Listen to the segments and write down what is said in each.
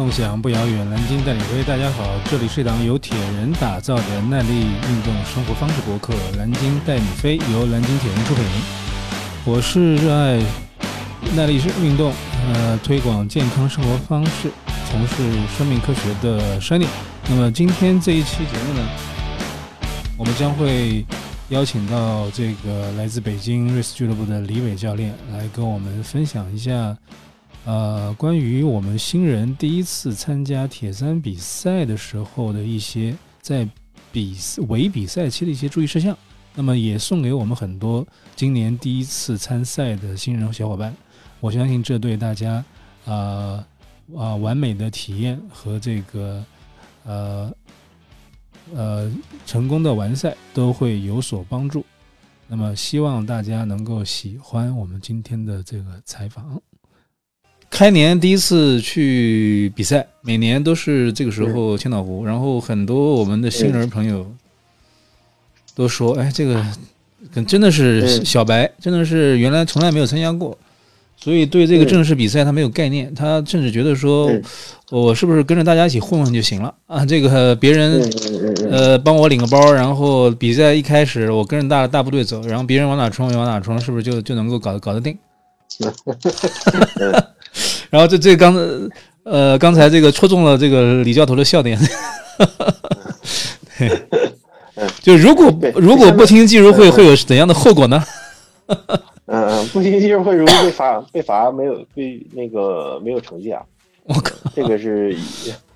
梦想不遥远，南京带你飞。大家好，这里是一档由铁人打造的耐力运动生活方式博客《南京带你飞》，由南京铁人出品。我是热爱耐力运动，呃，推广健康生活方式，从事生命科学的 Shiny。那么今天这一期节目呢，我们将会邀请到这个来自北京瑞士俱乐部的李伟教练来跟我们分享一下。呃，关于我们新人第一次参加铁三比赛的时候的一些在比围比赛期的一些注意事项，那么也送给我们很多今年第一次参赛的新人小伙伴。我相信这对大家啊啊完美的体验和这个呃呃成功的完赛都会有所帮助。那么希望大家能够喜欢我们今天的这个采访。开年第一次去比赛，每年都是这个时候千岛湖，然后很多我们的新人朋友都说：“哎，这个真的是小白，真的是原来从来没有参加过，所以对这个正式比赛他没有概念，他甚至觉得说，我是不是跟着大家一起混混就行了？啊？这个别人呃帮我领个包，然后比赛一开始我跟着大大部队走，然后别人往哪冲我往哪冲，是不是就就能够搞搞得定？” 然后这这刚呃刚才这个戳中了这个李教头的笑点，对，就如果如果不听技术会会有怎样的后果呢？嗯嗯，不听技术会容易被罚 被罚没有被那个没有成绩啊！我靠，这个是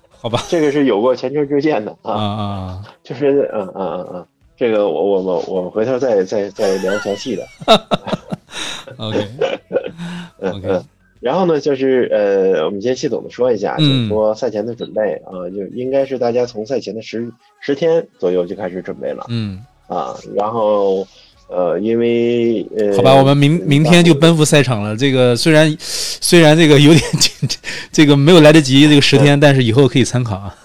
好吧？这个是有过前车之鉴的啊啊！就是嗯嗯嗯嗯，这个我我们我们回头再再再聊详细的。OK OK。然后呢，就是呃，我们先系统的说一下，就是说赛前的准备啊，就应该是大家从赛前的十十天左右就开始准备了。嗯啊，然后呃，因为呃，好吧，我们明明天就奔赴赛场了。这个虽然虽然这个有点 这个没有来得及这个十天，但是以后可以参考啊。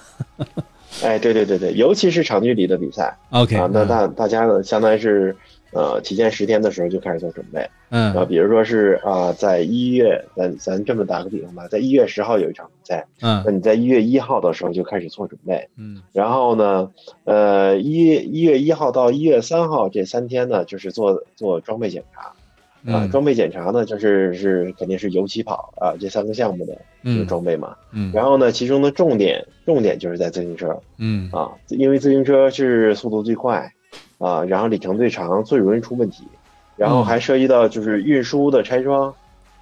哎，对对对对，尤其是长距离的比赛。OK 啊，那大大家呢，相当于是。呃，提前十天的时候就开始做准备，嗯，啊，比如说是啊，在一月，咱咱这么打个比方吧，在一月十号有一场比赛，嗯，那你在一月一号的时候就开始做准备，嗯，然后呢，呃，一一月一号到一月三号这三天呢，就是做做装备检查，啊，装备检查呢，就是是肯定是游起跑啊这三个项目的这个装备嘛，嗯，然后呢，其中的重点重点就是在自行车，嗯，啊，因为自行车是速度最快。啊，然后里程最长，最容易出问题，然后还涉及到就是运输的拆装，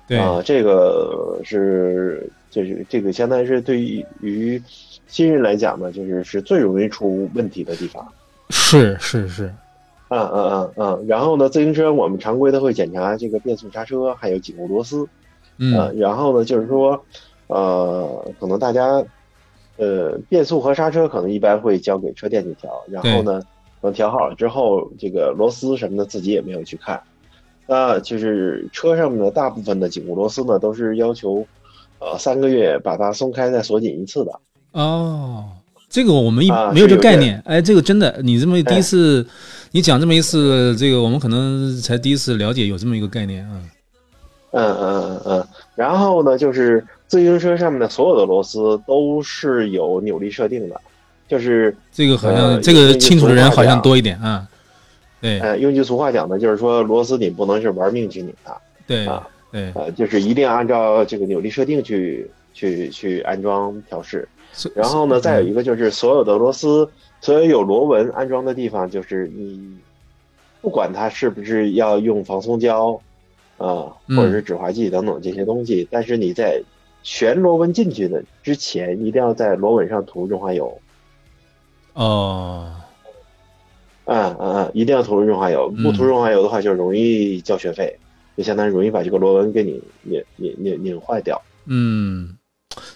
对。啊，这个是就是这个相当于是对于新人来讲呢，就是是最容易出问题的地方。是是是，嗯嗯嗯嗯，然后呢，自行车我们常规的会检查这个变速刹车，还有紧固螺丝，嗯，然后呢，就是说，呃，可能大家，呃，变速和刹车可能一般会交给车店去调，然后呢。等调好了之后，这个螺丝什么的自己也没有去看，那就是车上面的大部分的紧固螺丝呢，都是要求，呃，三个月把它松开再锁紧一次的。哦，这个我们一没有这概念，哎，这个真的，你这么第一次，你讲这么一次，这个我们可能才第一次了解有这么一个概念啊。嗯嗯嗯嗯，然后呢，就是自行车上面的所有的螺丝都是有扭力设定的。就是这个好像这个清楚的人好像多一点啊，对，呃，用句俗话讲呢，就是说螺丝你不能是玩命去拧它，对啊，对，呃，就是一定要按照这个扭力设定去去去安装调试。然后呢，再有一个就是所有的螺丝，所有有螺纹安装的地方，就是你不管它是不是要用防松胶啊，或者是止滑剂等等这些东西，但是你在旋螺纹进去的之前，一定要在螺纹上涂润滑油。哦，嗯嗯嗯，一定要涂润滑油，不涂润滑油的话就容易交学费，就相当于容易把这个螺纹给你拧拧拧拧坏掉。嗯，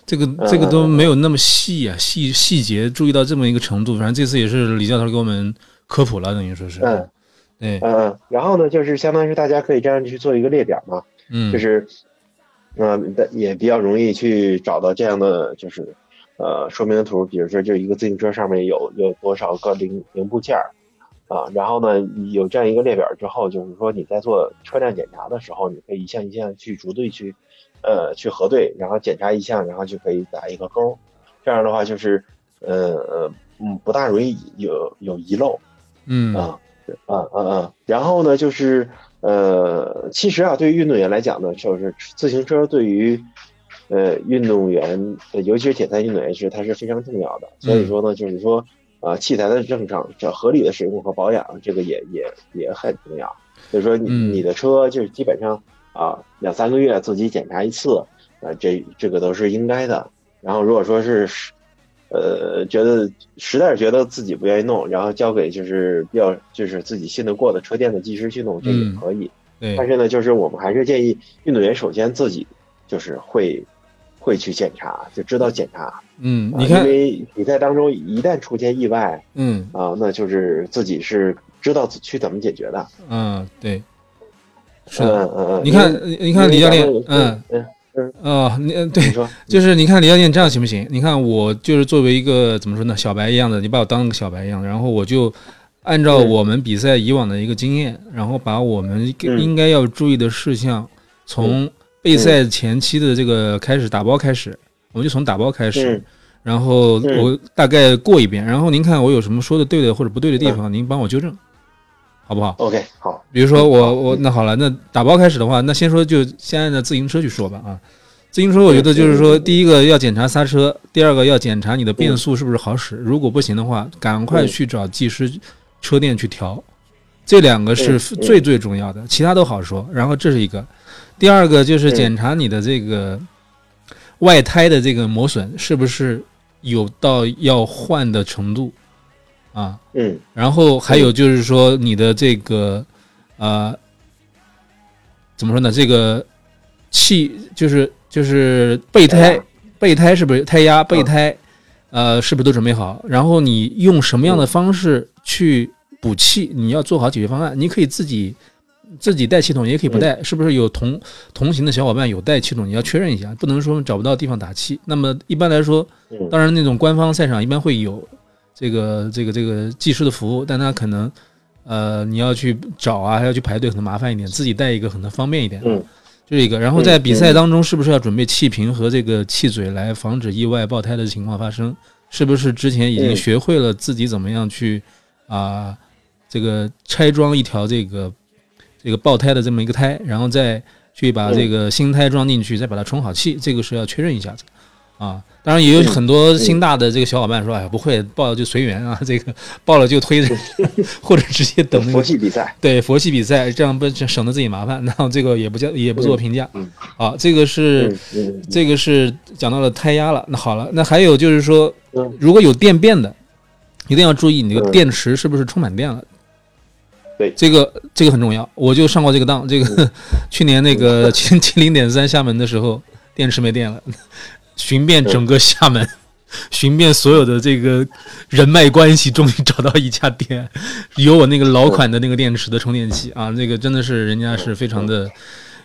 这个这个都没有那么细啊，细细节注意到这么一个程度。反正这次也是李教头给我们科普了，等于说是。嗯，对，嗯嗯，然后呢，就是相当于是大家可以这样去做一个列表嘛，嗯，就是，嗯，也比较容易去找到这样的就是。呃，说明图，比如说，就一个自行车上面有有多少个零零部件儿，啊，然后呢，有这样一个列表之后，就是说你在做车辆检查的时候，你可以一项一项去逐对去，呃，去核对，然后检查一项，然后就可以打一个勾。这样的话，就是呃呃嗯，不大容易有有遗漏。嗯啊啊啊啊，然后呢，就是呃，其实啊，对于运动员来讲呢，就是自行车对于呃运动员，尤其是铁三运动员是它是非常重要的。所以说呢，就是说。啊，器材的正常、这合理的使用和保养，这个也也也很重要。所以说，你你的车就是基本上啊，两三个月自己检查一次，啊，这这个都是应该的。然后，如果说是呃觉得实在是觉得自己不愿意弄，然后交给就是比较就是自己信得过的车店的技师去弄，这也可以。但是呢，就是我们还是建议运动员首先自己就是会。会去检查，就知道检查。嗯，你看，因为比赛当中一旦出现意外，嗯啊，那就是自己是知道去怎么解决的。嗯，对，是的，嗯嗯。你看，你看李教练，嗯嗯嗯，哦，你对，就是你看李教练这样行不行？你看我就是作为一个怎么说呢，小白一样的，你把我当个小白一样，然后我就按照我们比赛以往的一个经验，然后把我们应该要注意的事项从。备赛前期的这个开始打包开始，我们就从打包开始，然后我大概过一遍，然后您看我有什么说的对的或者不对的地方，您帮我纠正，好不好？OK，好。比如说我我那好了，那打包开始的话，那先说就先按照自行车去说吧啊。自行车我觉得就是说，第一个要检查刹车，第二个要检查你的变速是不是好使，如果不行的话，赶快去找技师车店去调，这两个是最最重要的，其他都好说。然后这是一个。第二个就是检查你的这个外胎的这个磨损是不是有到要换的程度啊？嗯，然后还有就是说你的这个呃怎么说呢？这个气就是就是备胎备胎是不是胎压备胎呃是不是都准备好？然后你用什么样的方式去补气？你要做好解决方案。你可以自己。自己带气筒也可以不带，是不是有同同行的小伙伴有带气筒？你要确认一下，不能说找不到地方打气。那么一般来说，当然那种官方赛场一般会有这个这个这个技师的服务，但他可能呃你要去找啊，还要去排队，可能麻烦一点。自己带一个可能方便一点。嗯，这是一个。然后在比赛当中，是不是要准备气瓶和这个气嘴来防止意外爆胎的情况发生？是不是之前已经学会了自己怎么样去啊这个拆装一条这个？这个爆胎的这么一个胎，然后再去把这个新胎装进去，再把它充好气，这个是要确认一下子啊。当然也有很多新大的这个小伙伴说：“哎呀，不会爆了就随缘啊，这个爆了就推着，或者直接等那个佛系比赛。”对，佛系比赛这样不省得自己麻烦。然后这个也不叫也不做评价。啊，这个是这个是讲到了胎压了。那好了，那还有就是说，如果有电变的，一定要注意你这个电池是不是充满电了。对，这个这个很重要，我就上过这个当。这个 去年那个 七七零点三厦门的时候，电池没电了，寻遍整个厦门，寻遍所有的这个人脉关系，终于找到一家店，有我那个老款的那个电池的充电器啊，那个真的是人家是非常的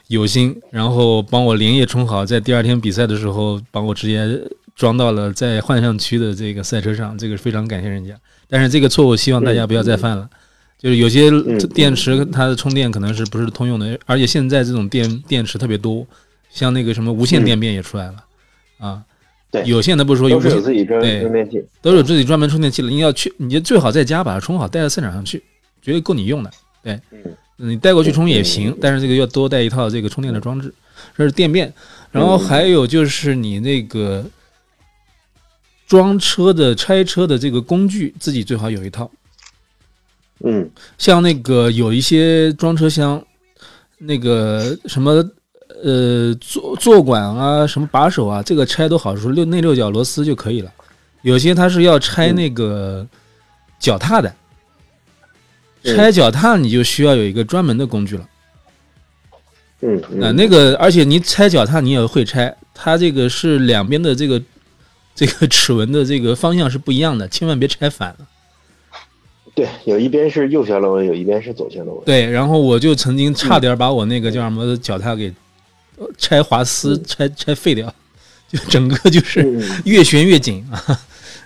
有心，然后帮我连夜充好，在第二天比赛的时候，帮我直接装到了在幻象区的这个赛车上，这个非常感谢人家。但是这个错误，希望大家不要再犯了。就是有些电池它的充电可能是不是通用的，而且现在这种电电池特别多，像那个什么无线电变也出来了，啊，对，有线的不是说有自己专充电器，都有自己专门充电器了。你要去，你就最好在家把它充好，带到赛场上去，绝对够你用的。对，你带过去充也行，但是这个要多带一套这个充电的装置，这是电变。然后还有就是你那个装车的、拆车的这个工具，自己最好有一套。嗯，像那个有一些装车厢，那个什么呃坐坐管啊，什么把手啊，这个拆都好说，六内六角螺丝就可以了。有些它是要拆那个脚踏的，拆脚踏你就需要有一个专门的工具了。嗯，那那个而且你拆脚踏你也会拆，它这个是两边的这个这个齿轮的这个方向是不一样的，千万别拆反了。对，有一边是右旋螺纹，有一边是左旋螺纹。对，然后我就曾经差点把我那个叫什么脚踏给拆滑丝、拆拆废掉，就整个就是 越旋越紧啊。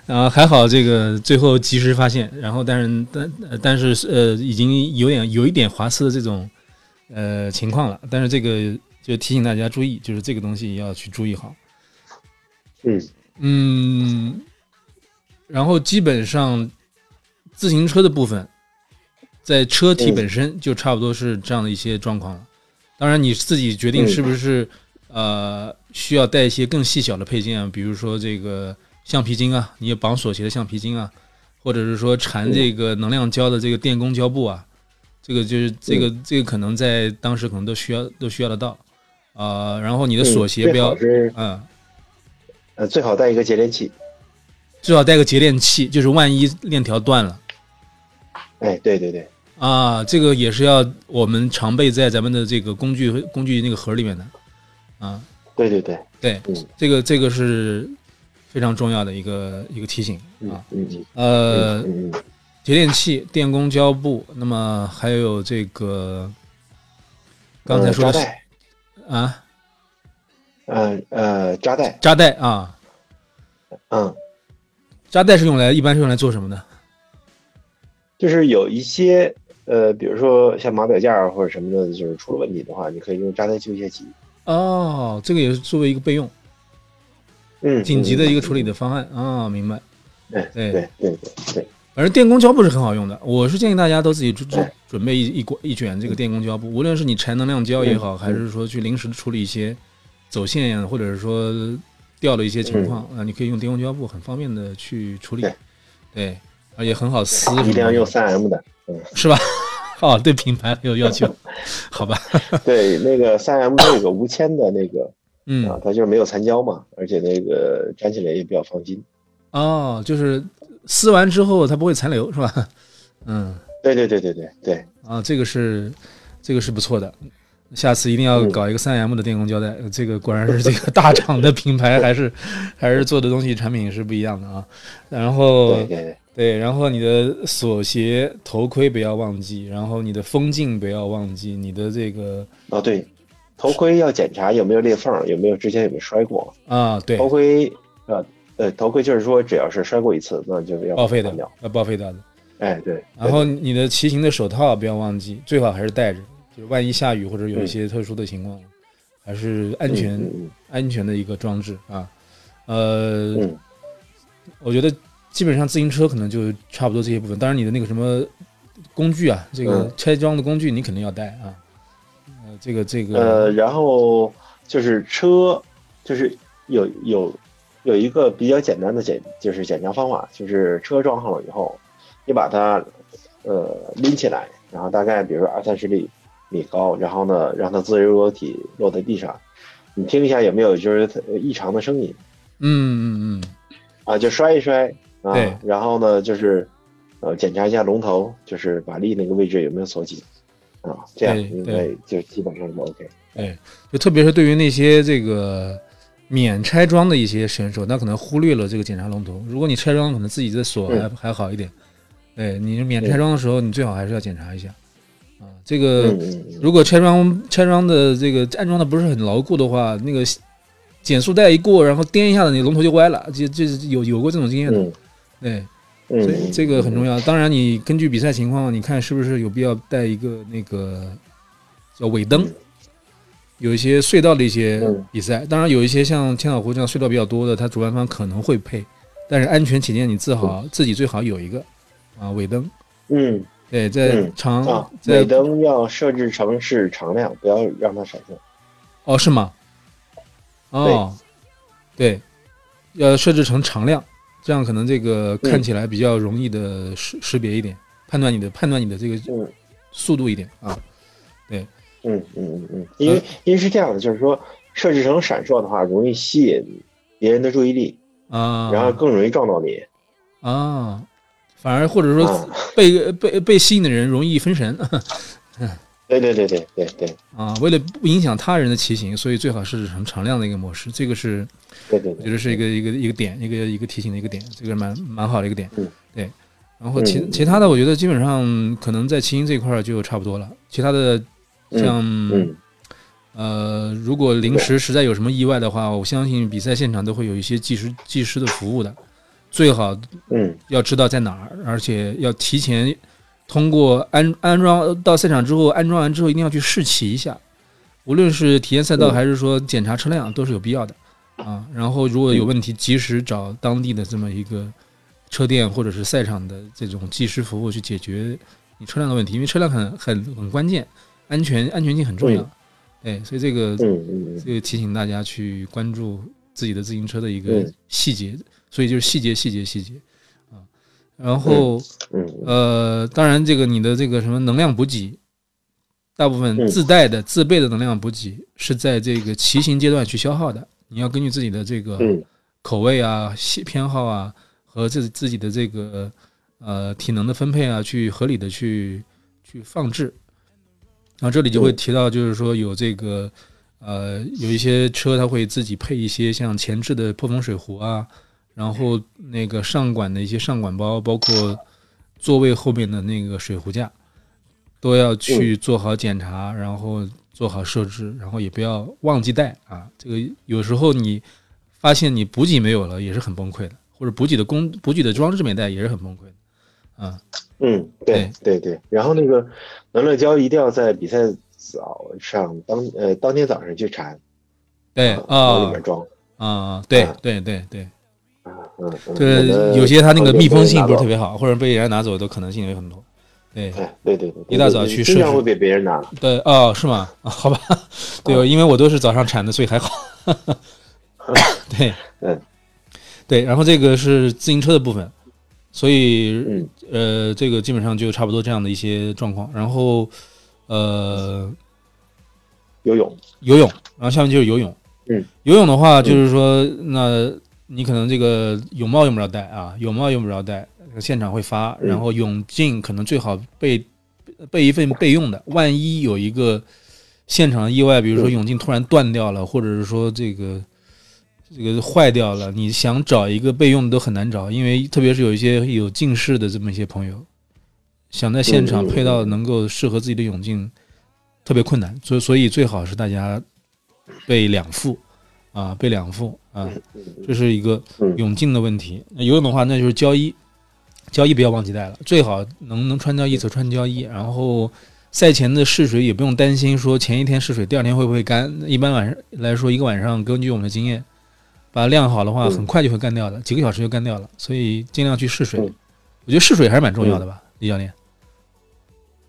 然后还好这个最后及时发现，然后但是但但是呃已经有点有一点滑丝的这种呃情况了，但是这个就提醒大家注意，就是这个东西要去注意好。嗯嗯，然后基本上自行车的部分，在车体本身就差不多是这样的一些状况了。当然你自己决定是不是呃需要带一些更细小的配件，比如说这个橡皮筋啊，你绑锁鞋的橡皮筋啊，或者是说缠这个能量胶的这个电工胶布啊，这个就是这个这个可能在当时可能都需要都需要得到啊。然后你的锁鞋不要嗯。呃，最好带一个节电器，最好带个节电器，就是万一链条断了。哎，对对对，啊，这个也是要我们常备在咱们的这个工具工具那个盒里面的，啊，对对对。对，这个这个是非常重要的一个一个提醒啊，嗯嗯，呃，节电器、电工胶布，那么还有这个刚才说的啊。呃呃，扎带，扎带啊，嗯，扎带是用来一般是用来做什么的？就是有一些呃，比如说像码表架或者什么的，就是出了问题的话，你可以用扎带救械器。哦，这个也是作为一个备用，嗯，紧急的一个处理的方案啊，明白？对对对对对，反正电工胶布是很好用的，我是建议大家都自己准准备一一管一卷这个电工胶布，无论是你缠能量胶也好，还是说去临时处理一些。走线呀，或者是说掉了一些情况啊，你可以用电工胶布很方便的去处理，对，而且很好撕。一定要用三 M 的，嗯，是吧？哦，对品牌很有要求，好吧？对，那个三 M 它有个无铅的那个，嗯啊，它就是没有残胶嘛，而且那个粘起来也比较放心。哦，就是撕完之后它不会残留，是吧？嗯，对对对对对对。啊，这个是这个是不错的。下次一定要搞一个三 M 的电工胶带，这个果然是这个大厂的品牌，还是还是做的东西产品是不一样的啊。然后对，然后你的锁鞋、头盔不要忘记，然后你的风镜不要忘记，你的这个哦对，头盔要检查有没有裂缝，有没有之前有没有摔过啊？对，头盔呃，呃，头盔就是说只要是摔过一次，那就要报废的，要报废掉的。哎，对。然后你的骑行的手套不要忘记，最好还是戴着。就是万一下雨或者有一些特殊的情况，还是安全安全的一个装置啊。呃，我觉得基本上自行车可能就差不多这些部分。当然，你的那个什么工具啊，这个拆装的工具你肯定要带啊。呃，这个这个呃，然后就是车，就是有有有一个比较简单的检，就是检查方法，就是车装好了以后，你把它呃拎起来，然后大概比如说二三十厘。米高，然后呢，让它自由落体落在地上，你听一下有没有就是异常的声音？嗯嗯嗯，啊，就摔一摔啊，然后呢，就是呃检查一下龙头，就是把力那个位置有没有锁紧啊，这样应该就基本上就 OK。哎，就特别是对于那些这个免拆装的一些选手，那可能忽略了这个检查龙头。如果你拆装，可能自己的锁还还好一点。哎，你免拆装的时候，你最好还是要检查一下。啊，这个如果拆装拆装的这个安装的不是很牢固的话，那个减速带一过，然后颠一下子，你龙头就歪了，就就有有过这种经验的。对，所以这个很重要。当然，你根据比赛情况，你看是不是有必要带一个那个叫尾灯。有一些隧道的一些比赛，当然有一些像千岛湖这样隧道比较多的，它主办方可能会配，但是安全起见，你自好自己最好有一个啊尾灯。嗯。对，在长尾灯要设置成是常亮，不要让它闪烁。哦，是吗？哦，对，要设置成常亮，这样可能这个看起来比较容易的识识别一点，判断你的判断你的这个速度一点啊。对，嗯嗯嗯嗯，因为因为是这样的，就是说设置成闪烁的话，容易吸引别人的注意力啊，然后更容易撞到你啊。反而或者说被被被吸引的人容易分神，对对对对对对啊！为了不影响他人的骑行，所以最好是成常亮的一个模式。这个是，对对，我觉得是一个一个一个点，一个一个提醒的一个点，这个蛮蛮好的一个点。嗯，对。然后其其他的，我觉得基本上可能在骑行这块就差不多了。其他的像呃，如果临时实在有什么意外的话，我相信比赛现场都会有一些技师技师的服务的。最好嗯。要知道在哪儿，而且要提前通过安安装到赛场之后，安装完之后一定要去试骑一下，无论是体验赛道还是说检查车辆都是有必要的啊。然后如果有问题，及时找当地的这么一个车店或者是赛场的这种技师服务去解决你车辆的问题，因为车辆很很很关键，安全安全性很重要。哎，所以这个这个提醒大家去关注自己的自行车的一个嗯。细节，所以就是细节细节细节啊。然后嗯呃，当然这个你的这个什么能量补给，大部分嗯自带的自备的能量补给是在这个骑行阶段去消耗的，你要根据自己的这个嗯口味啊、喜偏好啊和自自己的这个呃体能的分配啊，去合理的去去放置。然后这里就会嗯提到，就是说有这个呃有一些车它会自己配一些像前置的破风水壶啊，然后那个上管的一些上管包，包括座位后面的那个水壶架，都要去做好检查，然后做好设置，然后也不要忘记带啊。这个有时候你发现你补给没有了，也是很崩溃的，或者补给的工补给的装置没带，也是很崩溃的啊。嗯，对对对。然后那个能量胶一定要在比赛早上当呃当天早上去缠，对啊往里啊面装。啊，对啊对对对，嗯对，有些它那个密封性不是特别好，或者被人家拿走的可能性也很多。对哎，对对对，一大早去经常会被别人拿。对哦，是吗？啊，好吧，对，因为我都是早上产的，所以还好。对，嗯，对，然后这个是自行车的部分，所以嗯呃，这个基本上就差不多这样的一些状况。然后呃，游泳，游泳，然后下面就是游泳。嗯，游泳的话，就是说，那你可能这个泳帽用不着戴啊，泳帽用不着戴，现场会发。嗯然后泳镜可能最好备备一份备用的，万一有一个现场的意外，比如说嗯。泳镜突然断掉了，或者是说这个这个坏掉了，你想找一个备用的都很难找，因为特别是有一些有近视的这么一些朋友，想在现场配到能够适合自己的泳镜，特别困难，所以所以最好是大家备两副啊，备两副啊，这是一个嗯泳镜的问题。那游泳的话，那就是胶衣，胶衣不要忘记带了，最好能能穿胶衣则穿胶衣。然后赛前的试水也不用担心说前一天试水，第二天会不会干。一般晚上来说，一个晚上根据我们的经验，把它晾好的话，嗯很快就会干掉的，几个小时就干掉了。所以尽量去试水。嗯我觉得试水还是蛮重要的吧，李教练。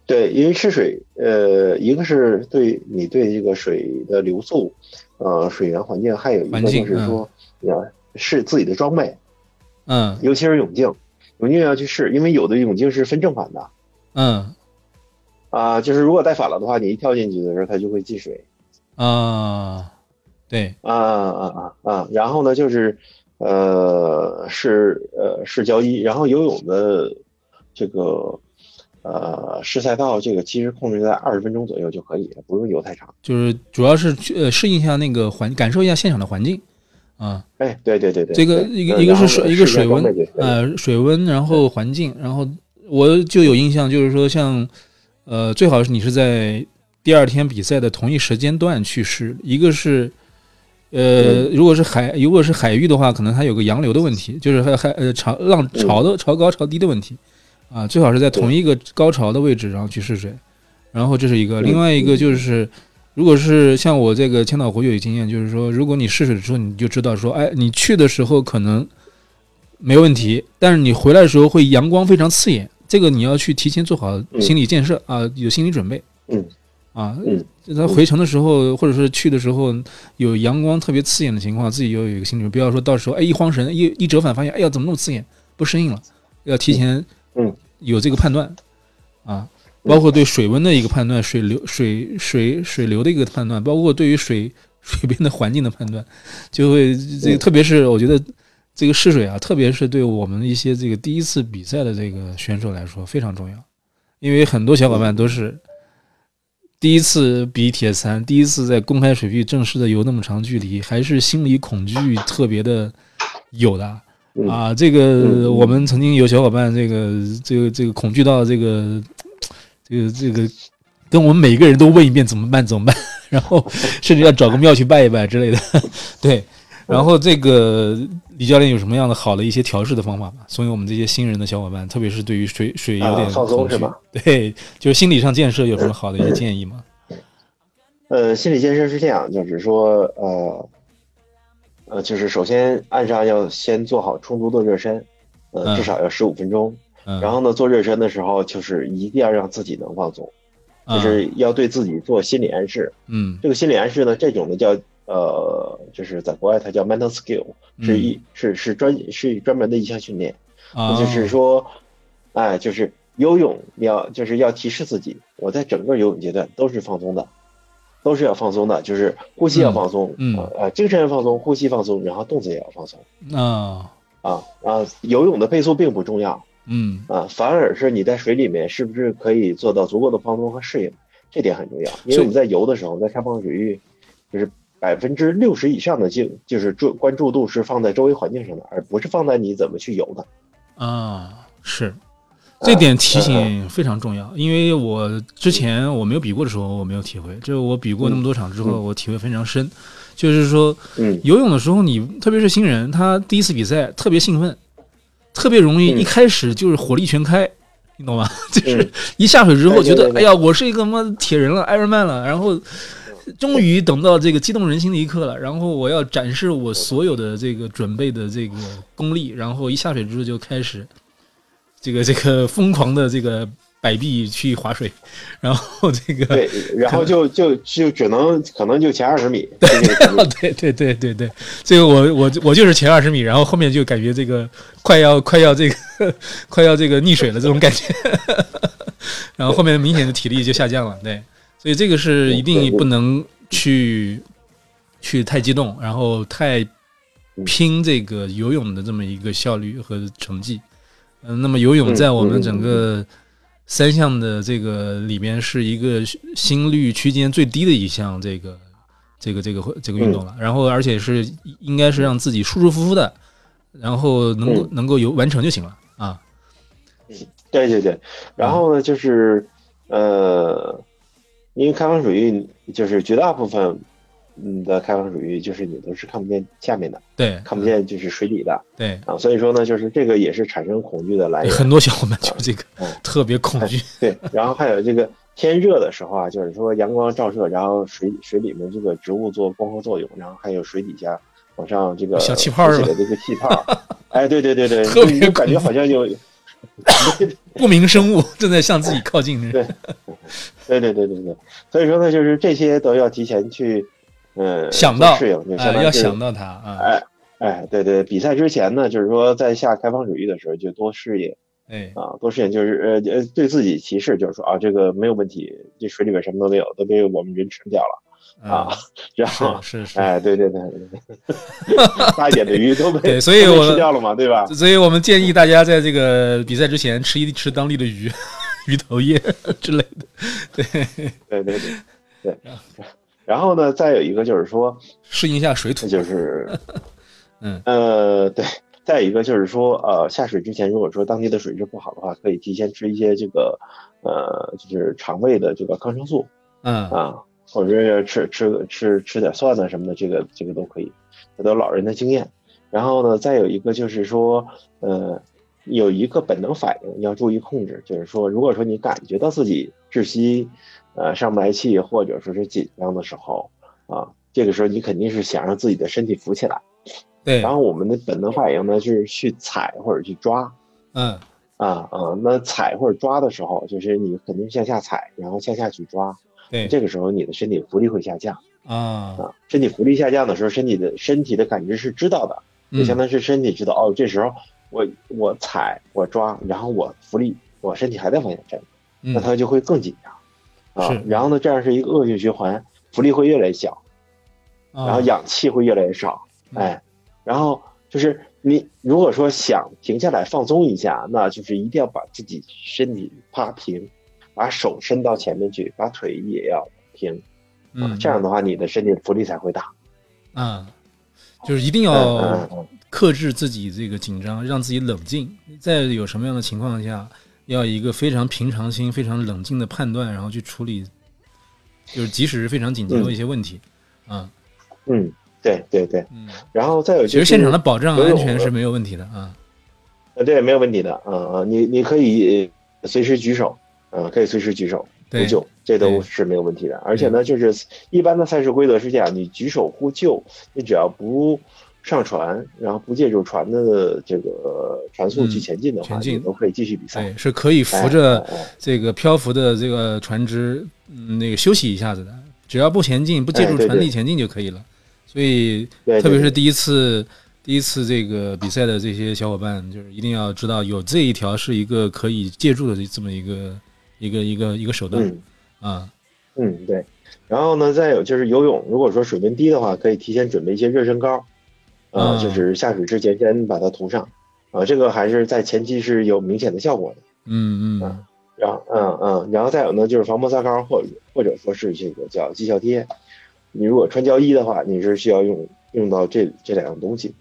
对，因为试水，呃，一个是对你对这个水的流速，呃，水源环境，还有一个就是说，你要试自己的装备，嗯。尤其是泳镜，泳镜要去试，因为有的泳镜是分正反的嗯。啊、就是如果戴反了的话，你一跳进去的时候它就会进水啊，对，啊啊啊啊，然后呢就是，呃，是呃是交易，然后游泳的这个。呃，试赛道这个其实控制在二十分钟左右就可以，不用游太长。就是主要是去呃适应一下那个环，感受一下现场的环境啊。哎，对对对对，这个一个一个是水一个水温呃呃水温，然后环境，然后我就有印象，就是说像呃最好是你是在第二天比赛的同一时间段去试，一个是呃如果是海如果是海域的话，可能它有个洋流的问题，就是还还呃潮浪潮的潮高潮低的问题啊，最好是在同一个高潮的位置然后去试水，然后这是一个，另外一个就是。如果是像我这个千岛湖就有经验，就是说，如果你试水的时候，你就知道说，哎，你去的时候可能没问题，但是你回来的时候会阳光非常刺眼，这个你要去提前做好心理建设啊，有心理准备。嗯，啊，嗯，他回程的时候或者是去的时候有阳光特别刺眼的情况，自己要有一个心理准备，不要说到时候哎一慌神一一折返发现，哎呀怎么那么刺眼，不适应了，要提前嗯。有这个判断。啊。包括对水温的一个判断，水流、水水水流的一个判断，包括对于水 水边的环境的判断，就会这个，特别是我觉得这个试水啊，特别是对我们一些这个第一次比赛的这个选手来说非常重要，因为很多小伙伴都是第一次比铁三，第一次在公开水域正式的游那么长距离，还是心理恐惧特别的有的。啊，这个我们曾经有小伙伴，这个这个这个恐惧到这个这个这个，跟我们每个人都问一遍怎么办怎么办，然后甚至要找个庙去拜一拜之类的。对，然后这个李教练有什么样的好的一些调试的方法吗？送给我们这些新人的小伙伴，特别是对于水水有点放松是吗？对，就是心理上建设有什么好的一些建议吗？呃，心理建设是这样，就是说，呃，呃，就是首先岸上要先做好充足的热身，呃，至少要十五分钟。然后呢，做热身的时候，就是一定要让自己能放松，就是要对自己做心理暗示。嗯，这个心理暗示呢，这种呢叫呃，就是在国外它叫 mental skill，是一是是专是专门的一项训练。啊，就是说，哎，就是游泳要就是要提示自己，我在整个游泳阶段都是放松的，都是要放松的，就是呼吸要放松，嗯呃，精神要放松，呼吸放松，然后动作也要放松。啊啊啊，游泳的配速并不重要。嗯啊，反而是你在水里面是不是可以做到足够的放松和适应，这点很重要。因为我们在游的时候，在开放水域，就是百分之六十以上的镜，就是注关注度是放在周围环境上的，而不是放在你怎么去游的。啊，是，这点提醒非常重要。因为我之前我没有比过的时候，我没有体会，就是我比过那么多场之后，我体会非常深。就是说，嗯，游泳的时候，你特别是新人，他第一次比赛特别兴奋。特别容易一开始就是火力全开，你懂吗？就是一下水之后觉得，哎呀，我是一个什么铁人了，Iron Man 了，然后终于等到这个激动人心的一刻了，然后我要展示我所有的这个准备的这个功力，然后一下水之后就开始这个这个疯狂的这个。摆臂去划水，然后这个对，然后就就就只能可能就前二十米。对对对对对对，这个我我我就是前二十米，然后后面就感觉这个快要快要这个 快要这个溺水了这种感觉，然后后面明显的体力就下降了。对，所以这个是一定不能去去太激动，然后太拼这个游泳的这么一个效率和成绩。嗯，那么游泳在我们整个。三项的这个里边是一个心率区间最低的一项，这个这个这个这个运动了。然后而且是应该是让自己舒舒服服的，然后能够能够游完成就行了啊。嗯，对对对。然后呢，就是呃，因为开放水域就是绝大部分。嗯的开放水域就是你都是看不见下面的，对，看不见就是水底的，对啊，所以说呢，就是这个也是产生恐惧的来源。很多小伙伴就这个特别恐惧。对，然后还有这个天热的时候啊，就是说阳光照射，然后水水里面这个植物做光合作用，然后还有水底下往上这个小气泡的这个气泡，哎，对对对对，特别感觉好像有不明生物正在向自己靠近。对，对对对对对，所以说呢，就是这些都要提前去。嗯，想到适应，要想到它啊！哎哎，对对，比赛之前呢，就是说在下开放水域的时候就多适应，哎啊，多适应，就是呃呃，对自己提示，就是说啊，这个没有问题，这水里边什么都没有，都被我们人吃掉了啊，然后是是，哎，对对对，大一点的鱼都被对，所以我吃掉了嘛，对吧？所以我们建议大家在这个比赛之前吃一吃当地的鱼，鱼头叶之类的，对对对对对。然后呢，再有一个就是说适应一下水土，就是，嗯呃对，再一个就是说呃下水之前，如果说当地的水质不好的话，可以提前吃一些这个呃就是肠胃的这个抗生素，嗯啊，或者是吃吃吃吃点蒜呢什么的，这个这个都可以，这都老人的经验。然后呢，再有一个就是说呃有一个本能反应要注意控制，就是说如果说你感觉到自己窒息。呃，上不来气或者说是紧张的时候，啊，这个时候你肯定是想让自己的身体浮起来，对。然后我们的本能反应呢，就是去踩或者去抓，嗯，啊啊，那踩或者抓的时候，就是你肯定向下踩，然后向下去抓，对。这个时候你的身体浮力会下降，啊。啊，身体浮力下降的时候，身体的身体的感知是知道的，就相当于是身体知道，哦，这时候我我踩我抓，然后我浮力，我身体还在往下沉，那它就会更紧张。啊，然后呢，这样是一个恶性循环，浮力会越来越小，然后氧气会越来越少，哎，然后就是你如果说想停下来放松一下，那就是一定要把自己身体趴平，把手伸到前面去，把腿也要平，嗯，这样的话你的身体浮力才会大，嗯，就是一定要克制自己这个紧张，让自己冷静，在有什么样的情况下。要一个非常平常心、非常冷静的判断，然后去处理，就是即使是非常紧急的一些问题，啊，嗯，对对对，嗯，然后再有其实现场的保障安全是没有问题的啊。呃，对，没有问题的，啊啊，你你可以随时举手，啊，可以随时举手呼救，这都是没有问题的。而且呢，就是一般的赛事规则是这样，你举手呼救，你只要不上船，然后不借助船的这个船速去前进的话，你都可以继续比赛。对，是可以扶着这个漂浮的这个船只，那个休息一下子的，只要不前进，不借助船力前进就可以了。所以，特别是第一次。第一次这个比赛的这些小伙伴，就是一定要知道有这一条是一个可以借助的这么一个一个一个一个手段啊。嗯嗯，对。然后呢，再有就是游泳，如果说水温低的话，可以提前准备一些热身膏，啊，就是下水之前先把它涂上，啊，这个还是在前期是有明显的效果的。嗯嗯。然后，嗯嗯，然后再有呢，就是防摩擦膏或者或者说是这个叫绩效贴。你如果穿胶衣的话，你是需要用用到这这两样东西。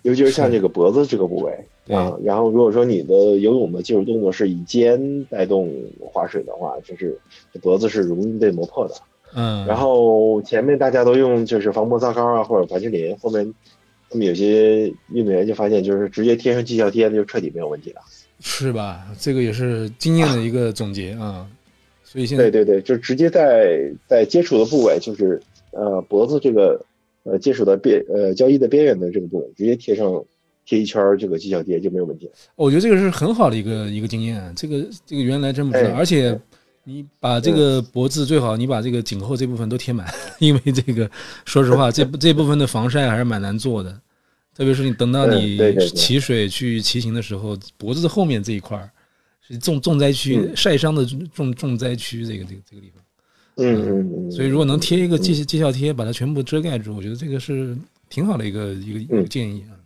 尤其是像这个脖子这个部位啊，然后如果说你的游泳的技术动作是以肩带动划水的话，就是脖子是容易被磨破的。嗯，然后前面大家都用就是防摩擦膏啊或者凡士林，后面他们有些运动员就发现就是直接贴上绩效贴就彻底没有问题了，是吧？这个也是经验的一个总结啊。所以现在对对对，就直接在在接触的部位就是呃脖子这个。呃，接触到边呃交易的边缘的这个部位，直接贴上贴一圈这个绩效贴就没有问题。我觉得这个是很好的一个一个经验，这个这个原来真不知道。而且你把这个脖子最好你把这个颈后这部分都贴满，因为这个说实话，这这部分的防晒还是蛮难做的。特别是你等到你骑水去骑行的时候，脖子的后面这一块是重重灾区，晒伤的重重灾区，这个这个这个地方。嗯嗯嗯，所以如果能贴一个绩绩效贴，把它全部遮盖住，我觉得这个是挺好的一个一个一个建议啊。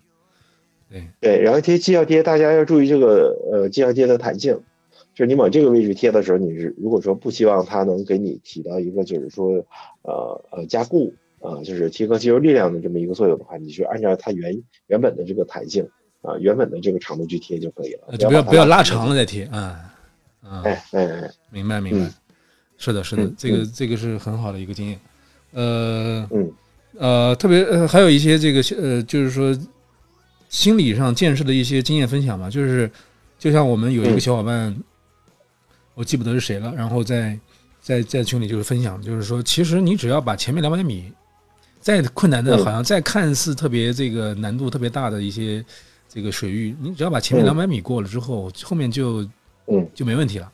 对。对，然后贴绩效贴，大家要注意这个呃绩效贴的弹性，就是你往这个位置贴的时候，你是如果说不希望它能给你起到一个就是说呃呃加固啊，就是提高肌肉力量的这么一个作用的话，你就按照它原原本的这个弹性啊，原本的这个长度去贴就可以了，就不要不要拉长了再贴啊。哎哎哎，明白明白。是的，是的，这个这个是很好的一个经验，呃嗯，呃，特别呃，还有一些这个呃，就是说心理上见识的一些经验分享吧，就是就像我们有一个小伙伴，我记不得是谁了，然后在在在群里就是分享，就是说，其实你只要把前面两百米再困难的，好像再看似特别这个难度特别大的一些这个水域，你只要把前面两百米过了之后，后面就嗯。就没问题了。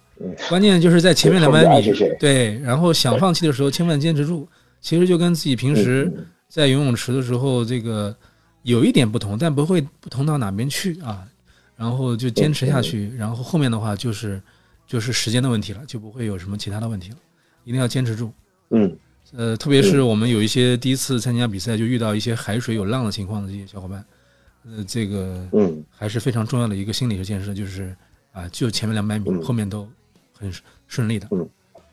关键就是在前面两百米，对，然后想放弃的时候，千万坚持住。其实就跟自己平时在游泳池的时候，这个有一点不同，但不会不同到哪边去啊。然后就坚持下去，然后后面的话就是就是时间的问题了，就不会有什么其他的问题了。一定要坚持住。嗯，呃，特别是我们有一些第一次参加比赛就遇到一些海水有浪的情况的这些小伙伴，呃，这个嗯还是非常重要的一个心理的建设，就是啊，就前面两百米，后面都。很顺利的，嗯，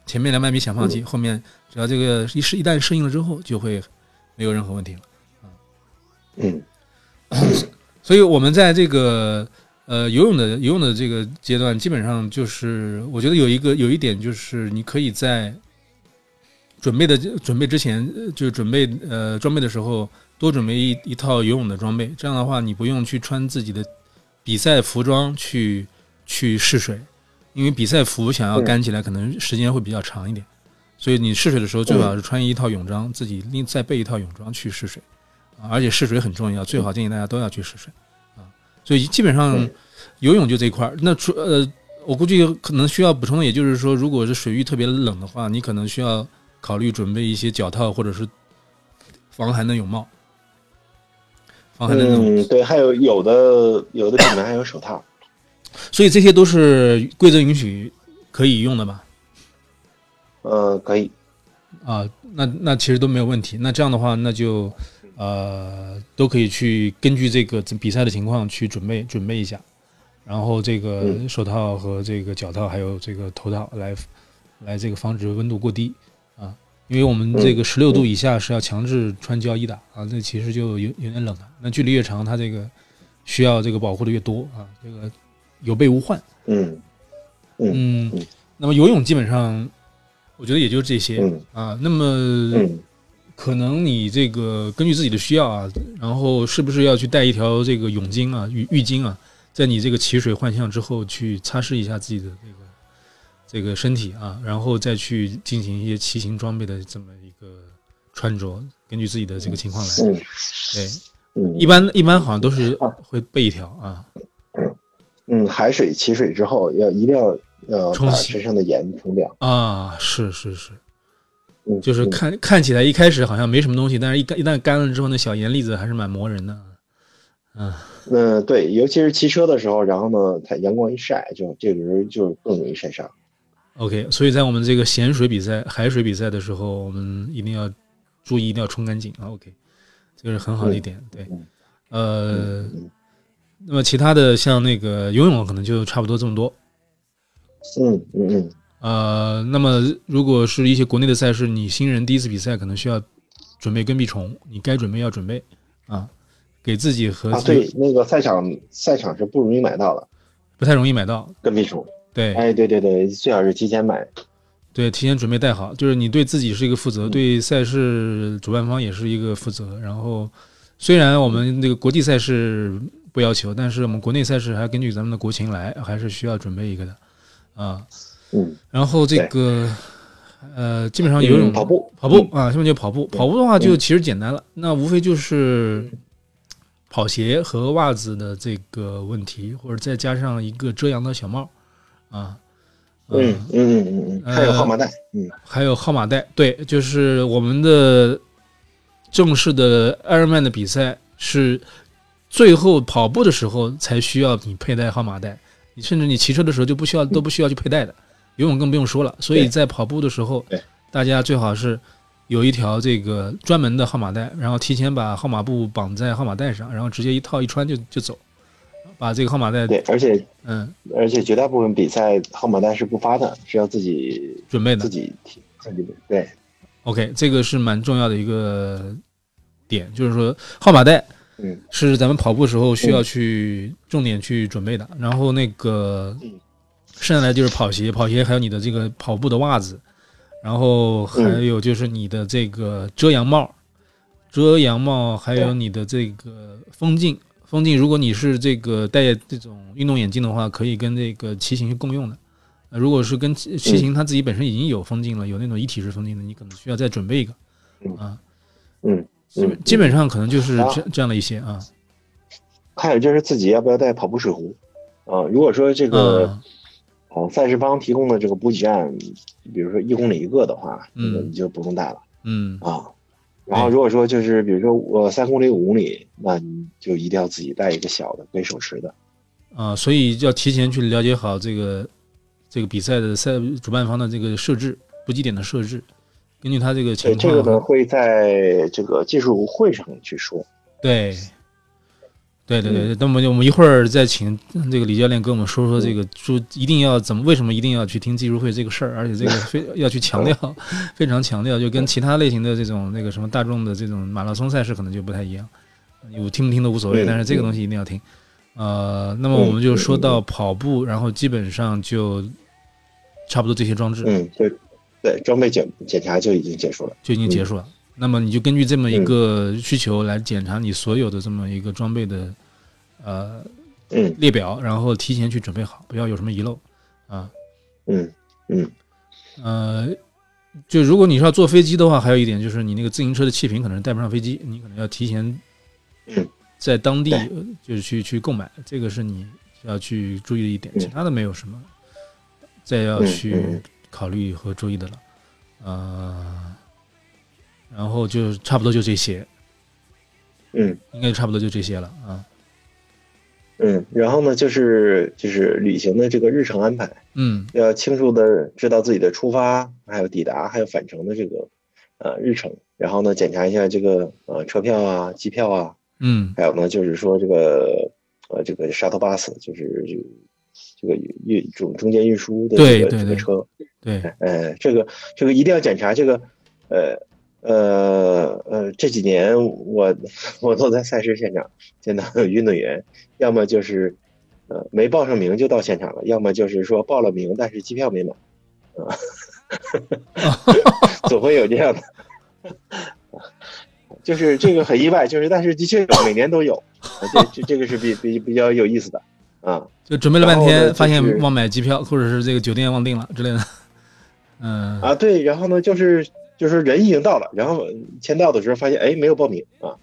前面两百米想放弃，后面只要这个一适一旦适应了之后，就会没有任何问题了，啊，嗯，所以我们在这个呃游泳的游泳的这个阶段，基本上就是我觉得有一个有一点就是你可以在准备的准备之前，就是准备呃装备的时候多准备一一套游泳的装备，这样的话你不用去穿自己的比赛服装去去试水。因为比赛服想要干起来，可能时间会比较长一点，所以你试水的时候最好是穿一套泳装，自己另再备一套泳装去试水，啊，而且试水很重要，最好建议大家都要去试水，啊，所以基本上游泳就这一块儿。那除呃，我估计可能需要补充的，也就是说，如果是水域特别冷的话，你可能需要考虑准备一些脚套或者是防寒的泳帽，防寒的嗯，对，还有有的有的品牌还有手套。所以这些都是规则允许可以用的吧？呃，可以。啊，那那其实都没有问题。那这样的话，那就呃都可以去根据这个比赛的情况去准备准备一下。然后这个手套和这个脚套还有这个头套来来这个防止温度过低啊，因为我们这个十六度以下是要强制穿胶衣的啊，那其实就有有点冷了。那距离越长，它这个需要这个保护的越多啊，这个。有备无患，嗯嗯，那么游泳基本上，我觉得也就这些啊。那么可能你这个根据自己的需要啊，然后是不是要去带一条这个泳巾啊、浴浴巾啊，在你这个起水换向之后去擦拭一下自己的这个这个身体啊，然后再去进行一些骑行装备的这么一个穿着，根据自己的这个情况来。对，一般一般好像都是会备一条啊。嗯，海水起水之后要一定要呃把身上的盐冲掉啊！是是是。就是看看起来一开始好像没什么东西，但是一干一旦干了之后，那小盐粒子还是蛮磨人的。嗯，那，对，尤其是骑车的时候，然后呢，它阳光一晒，就这个人就更容易晒伤。OK，所以在我们这个咸水比赛、海水比赛的时候，我们一定要注意，一定要冲干净啊。OK，这个是很好的一点。对，呃，那么其他的像那个游泳，可能就差不多这么多。嗯嗯嗯。呃，那么如果是一些国内的赛事，你新人第一次比赛，可能需要准备跟屁虫，你该准备要准备。啊，给自己和啊，对，那个赛场赛场是不容易买到的，不太容易买到。跟屁虫。对，哎，对对对，最好是提前买，对，提前准备带好，就是你对自己是一个负责，对赛事主办方也是一个负责。然后，虽然我们那个国际赛事不要求，但是我们国内赛事还要根据咱们的国情来，还是需要准备一个的。啊。嗯，然后这个，呃，基本上游泳、跑步、跑步啊，下面就跑步。跑步的话就其实简单了，那无非就是跑鞋和袜子的这个问题，或者再加上一个遮阳的小帽啊。嗯嗯嗯嗯嗯，还有号码带，嗯，还有号码带。对，就是我们的正式的 Ironman 的比赛是最后跑步的时候才需要你佩戴号码带，你甚至你骑车的时候就不需要，都不需要去佩戴的。游泳更不用说了，所以在跑步的时候，大家最好是有一条这个专门的号码带，然后提前把号码布绑在号码带上，然后直接一套一穿就就走，把这个号码带。对，而且嗯，而且绝大部分比赛号码带是不发的，是要自己准备的，自己提自己对。OK，这个是蛮重要的一个点，就是说号码带，嗯，是咱们跑步时候需要去重点去准备的，然后那个。剩下来就是跑鞋，跑鞋还有你的这个跑步的袜子，然后还有就是你的这个遮阳帽，遮阳帽还有你的这个风镜，风镜如果你是这个戴这种运动眼镜的话，可以跟这个骑行是共用的。如果是跟骑行他自己本身已经有风镜了，有那种一体式风镜的，你可能需要再准备一个啊。嗯，基本上可能就是这这样的一些啊。还有就是自己要不要带跑步水壶啊？如果说这个。哦，赛事方提供的这个补给站，比如说一公里一个的话，嗯，你就不用带了，嗯啊。然后如果说就是比如说我三公里五公里，那你就一定要自己带一个小的，可以手持的。啊，所以要提前去了解好这个这个比赛的赛主办方的这个设置补给点的设置，根据他这个情况。这个呢会在这个技术会上去说。对。对对对，那么我们一会儿再请这个李教练跟我们说说这个，说一定要怎么，为什么一定要去听技术会这个事儿，而且这个非要去强调，非常强调，就跟其他类型的这种那个什么大众的这种马拉松赛事可能就不太一样，我听不听都无所谓，但是这个东西一定要听。呃，那么我们就说到跑步，然后基本上就差不多这些装置。嗯，对对，装备检检查就已经结束了，就已经结束了。那么你就根据这么一个需求来检查你所有的这么一个装备的，呃，列表，然后提前去准备好，不要有什么遗漏，啊，嗯嗯，呃，就如果你是要坐飞机的话，还有一点就是你那个自行车的气瓶可能带不上飞机，你可能要提前在当地就是去去购买，这个是你要去注意的一点，其他的没有什么再要去考虑和注意的了，呃。然后就差不多就这些，嗯，应该差不多就这些了啊。嗯，然后呢，就是就是旅行的这个日程安排，嗯，要清楚的知道自己的出发，还有抵达，还有返程的这个呃日程。然后呢，检查一下这个呃车票啊、机票啊，嗯，还有呢，就是说这个呃这个 shuttle bus，就是这个这个运中中间运输的这个这个车，对，呃，这个这个一定要检查这个呃。呃呃，这几年我我都在赛事现场见到有运动员，要么就是呃没报上名就到现场了，要么就是说报了名但是机票没买，啊，总会有这样的。就是这个很意外，就是但是的确，每年都有，这这这个是比比比较有意思的啊。就准备了半天，发现忘买机票，或者是这个酒店忘订了之类的。嗯啊，对，然后呢，就是就是人已经到了，然后签到的时候发现哎没有报名啊。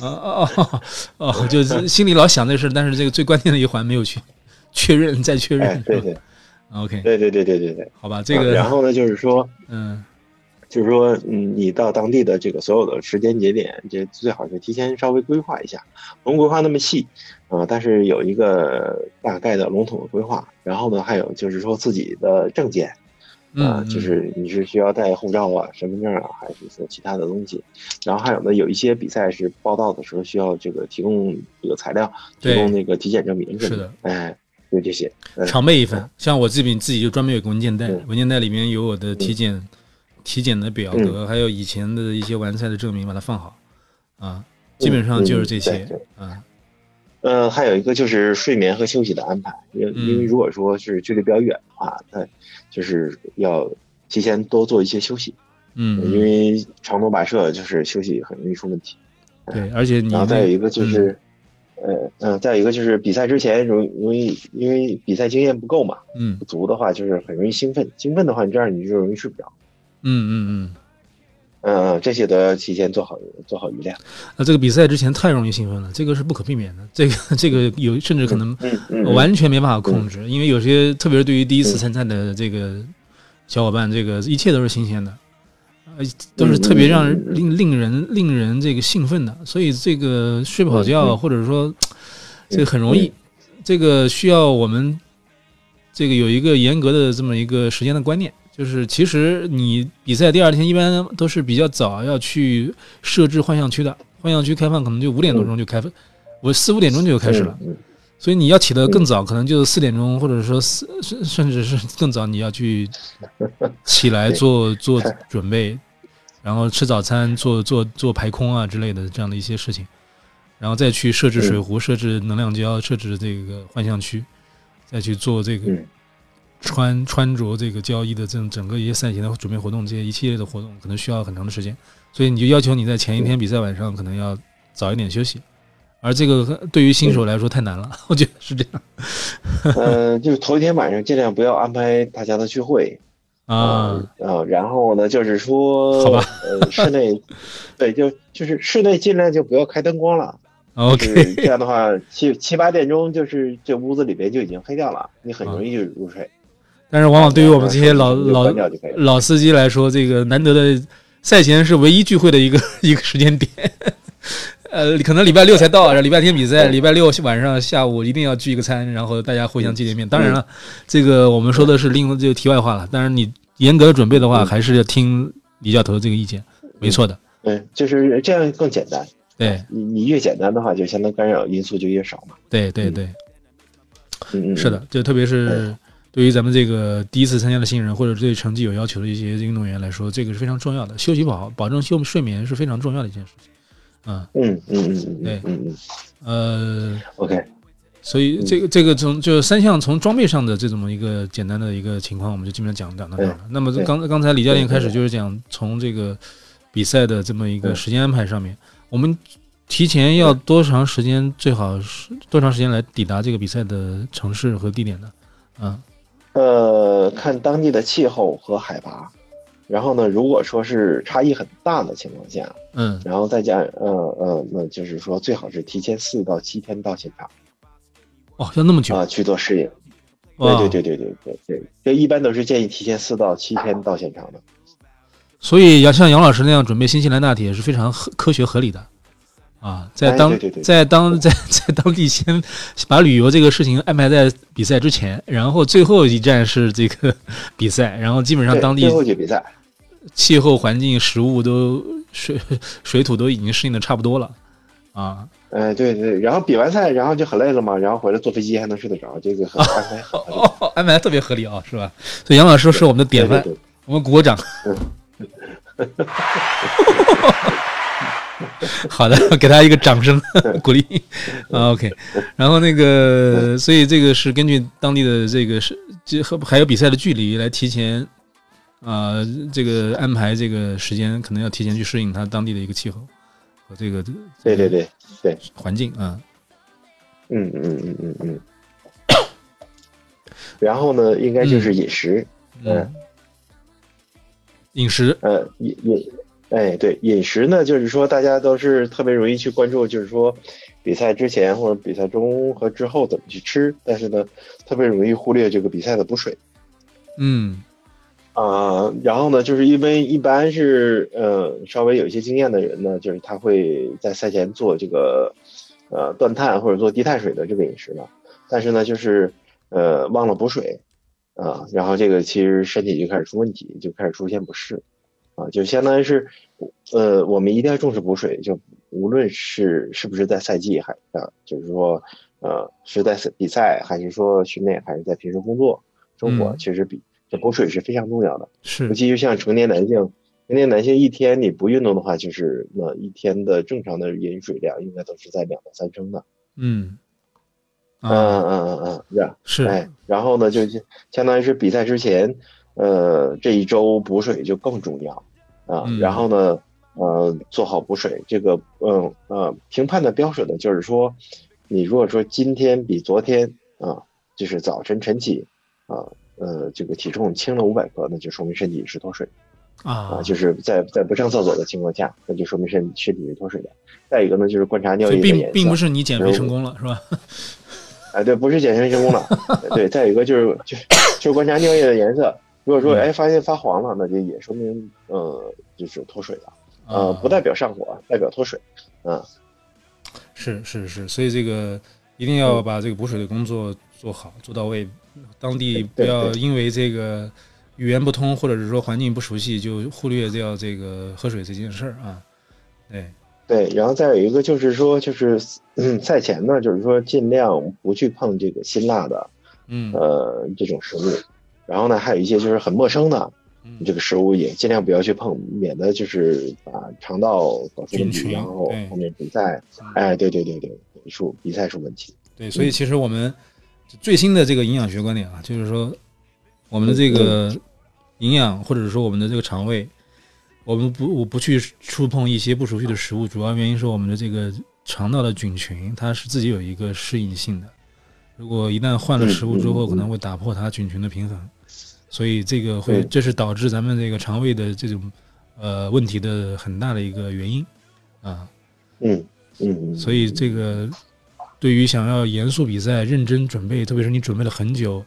啊哦哦哦，就是心里老想这事，但是这个最关键的一环没有去 确认，再确认。对对，OK，对对对对对对，好吧，这个。然后呢，就是说，嗯，就是说，嗯，你到当地的这个所有的时间节点，这最好是提前稍微规划一下，不用规划那么细啊，但是有一个大概的笼统的规划。然后呢，还有就是说自己的证件。啊，就是你是需要带护照啊、身份证啊，还是说其他的东西？然后还有呢，有一些比赛是报道的时候需要这个提供这个材料，提供那个体检证明是的，哎，就这些，常备一份。像我这边自己就专门有个文件袋，文件袋里面有我的体检、体检的表格，还有以前的一些完赛的证明，把它放好。啊，基本上就是这些。啊，嗯，还有一个就是睡眠和休息的安排，因因为如果说是距离比较远的话，那就是要提前多做一些休息，嗯，因为长途跋涉就是休息很容易出问题。对，而且然后再有一个就是，呃嗯，再有一个就是比赛之前容容易因为比赛经验不够嘛，嗯，不足的话就是很容易兴奋，兴奋的话你这样你就容易睡不着。嗯嗯嗯，嗯这些都要提前做好做好预料。那这个比赛之前太容易兴奋了，这个是不可避免的，这个这个有甚至可能完全没办法控制，因为有些特别是对于第一次参赛的这个小伙伴，这个一切都是新鲜的。呃都是特别让人令令人令人这个兴奋的，所以这个睡不好觉，或者说这个很容易，这个需要我们这个有一个严格的这么一个时间的观念，就是其实你比赛第二天一般都是比较早要去设置幻象区的，幻象区开放可能就五点多钟就开放，我四五点钟就开始了。所以你要起得更早，可能就四点钟，或者说四甚甚至是更早，你要去起来 做做 准备，然后吃早餐、做做做排空啊之类的这样的一些事情，然后再去设置水壶、设置能量胶、设置这个幻象区，再去做这个穿穿着这个交易的这种整个一些赛前的准备活动，这些一系列的活动可能需要很长的时间，所以你就要求你在前一天比赛晚上可能要早一点休息。而这个对于新手来说太难了，我觉得是这样。嗯，就是头一天晚上尽量不要安排大家的聚会啊啊，然后呢，就是说，好吧，呃，室内，对，就就是室内尽量就不要开灯光了。OK，这样的话，七七八点钟就是这屋子里边就已经黑掉了，你很容易就入睡。但是往往对于我们这些老老老司机来说，这个难得的赛前是唯一聚会的一个 一个时间点。呃，可能礼拜六才到，礼拜天比赛，礼拜六晚上下午一定要聚一个餐，然后大家互相见见面。当然了，这个我们说的是另就题外话了。但是，你严格的准备的话，还是要听李教头这个意见，没错的。对，就是这样更简单。对你，你越简单的话，就相当干扰因素就越少嘛。对对对，嗯嗯，是的，就特别是对于咱们这个第一次参加的新人，或者对成绩有要求的一些运动员来说，这个是非常重要的。休息不好，保证休睡眠是非常重要的一件事情。嗯嗯嗯嗯对嗯嗯呃，OK，所以这个这个从就三项从装备上的这种一个简单的一个情况，我们就基本上讲讲到这儿了。那么刚刚才李教练开始就是讲从这个比赛的这么一个时间安排上面，我们提前要多长时间？最好是多长时间来抵达这个比赛的城市和地点呢？嗯，呃，看当地的气候和海拔。然后呢，如果说是差异很大的情况下，嗯，然后再加，呃呃，那就是说最好是提前四到七天到现场。哦，要那么久啊？去做适应。对对对对对对对，这一般都是建议提前四到七天到现场的。所以要像杨老师那样准备新西兰大铁是非常合科学合理的。啊，在当在当在 在当地先把旅游这个事情安排在比赛之前，然后最后一站是这个 比赛，然后基本上当地最后就比赛。气候环境、食物都水 水土都已经适应的差不多了，啊，哎，对对，然后比完赛，然后就很累了嘛，然后回来坐飞机还能睡得着，这个安排哦，安排特别合理啊，是吧？所以杨老师是我们的典范，我们鼓个掌。好的，给他一个掌声 鼓励。OK，然后那个，所以这个是根据当地的这个是结合还有比赛的距离来提前。啊，这个安排这个时间可能要提前去适应他当地的一个气候。和这个对对对对环境啊。嗯嗯嗯嗯嗯。然后呢，应该就是饮食，嗯，饮食，呃，饮饮，哎，对，饮食呢，就是说大家都是特别容易去关注，就是说比赛之前或者比赛中和之后怎么去吃，但是呢，特别容易忽略这个比赛的补水。嗯，啊，然后呢，就是因为一般是呃稍微有一些经验的人呢，就是他会在赛前做这个呃断碳或者做低碳水的这个饮食呢，但是呢，就是。呃，忘了补水，啊，然后这个其实身体就开始出问题，就开始出现不适，啊，就相当于是，呃，我们一定要重视补水，就无论是是不是在赛季，还啊，就是说，呃，是在比赛，还是说训练，还是在平时工作生活，其实比这补水是非常重要的。是，尤其就像成年男性，成年男性一天你不运动的话，就是那一天的正常的饮水量应该都是在两到三升的。嗯。嗯嗯嗯嗯嗯，是，哎，然后呢，就相当于是比赛之前，呃，这一周补水就更重要啊。然后呢，呃，做好补水，这个，嗯呃，评判的标准呢，就是说，你如果说今天比昨天啊，就是早晨晨起啊，呃，这个体重轻了五百克，那就说明身体是脱水啊，就是在在不上厕所的情况下，那就说明身身体是脱水的。再一个呢，就是观察尿液的颜色，并并不是你减肥成功了，是吧？哎，对，不是减肥成功了。对，再一个就是就就是观察尿液的颜色，如果说哎发现发黄了，那就也说明呃就是脱水了，呃不代表上火，代表脱水。嗯，是是是，所以这个一定要把这个补水的工作做好做到位，当地不要因为这个语言不通或者是说环境不熟悉就忽略掉这个喝水这件事儿啊。对。对，然后再有一个就是说，就是赛前呢，就是说尽量不去碰这个辛辣的，嗯，呃，这种食物。然后呢，还有一些就是很陌生的这个食物，也尽量不要去碰，免得就是把肠道搞出问题，然后后面比赛，哎，对对对对，出比赛出问题。对，所以其实我们最新的这个营养学观点啊，就是说我们的这个营养，或者说我们的这个肠胃。我们不，我不去触碰一些不熟悉的食物，主要原因是我们的这个肠道的菌群，它是自己有一个适应性的。如果一旦换了食物之后，可能会打破它菌群的平衡，所以这个会，这是导致咱们这个肠胃的这种呃问题的很大的一个原因啊。嗯嗯。所以这个对于想要严肃比赛、认真准备，特别是你准备了很久，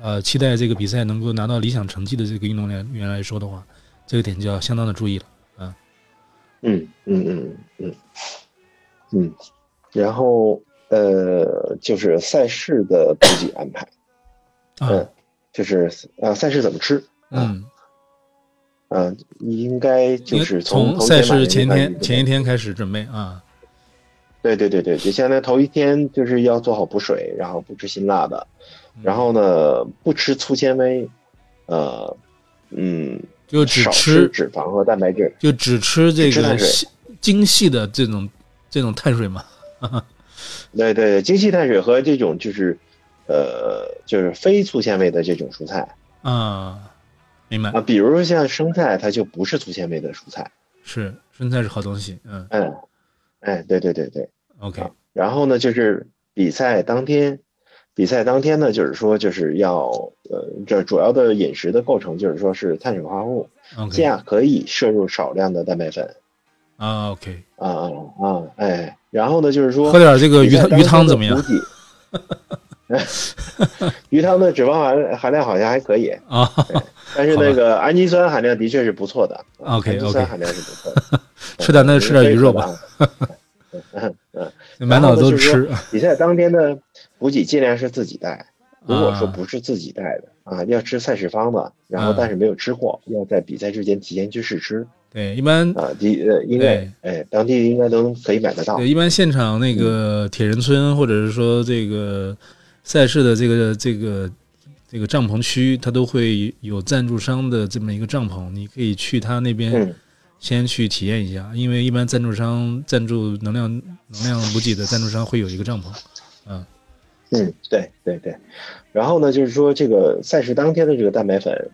呃，期待这个比赛能够拿到理想成绩的这个运动员员来说的话。这个点就要相当的注意了，啊，嗯嗯嗯嗯。嗯，然后呃，就是赛事的补给安排，嗯，就是呃，赛事怎么吃，嗯嗯，应该就是从赛事前天前一天开始准备啊，对对对对，就相当于头一天就是要做好补水，然后不吃辛辣的，然后呢不吃粗纤维，呃，嗯。就只吃脂肪和蛋白质，就只吃这个精细的这种这种碳水嘛。对对对，精细碳水和这种就是呃，就是非粗纤维的这种蔬菜啊，明白啊。比如说像生菜，它就不是粗纤维的蔬菜。是生菜是好东西，嗯嗯，哎，对对对对，OK。然后呢，就是比赛当天。比赛当天呢，就是说，就是要，呃，这主要的饮食的构成就是说是碳水化合物，这样可以摄入少量的蛋白粉。啊，OK，啊啊啊，哎，然后呢，就是说喝点这个鱼汤鱼汤怎么样？鱼汤的脂肪含含量好像还可以啊，但是那个氨基酸含量的确是不错的。OK OK，氨基酸含量是不错的。吃点那吃点鱼肉吧。嗯嗯，满脑子都吃。比赛当天的补给尽量是自己带，如果说不是自己带的啊，要吃赛事方的，然后但是没有吃货，要在比赛之前提前去试吃。对，一般啊，第呃，应该哎，当地应该都可以买得到。对，一般现场那个铁人村或者是说这个赛事的这个这个这个帐篷区，它都会有赞助商的这么一个帐篷，你可以去他那边。先去体验一下，因为一般赞助商赞助能量能量补给的赞助商会有一个帐篷，嗯，嗯，对对对，然后呢，就是说这个赛事当天的这个蛋白粉，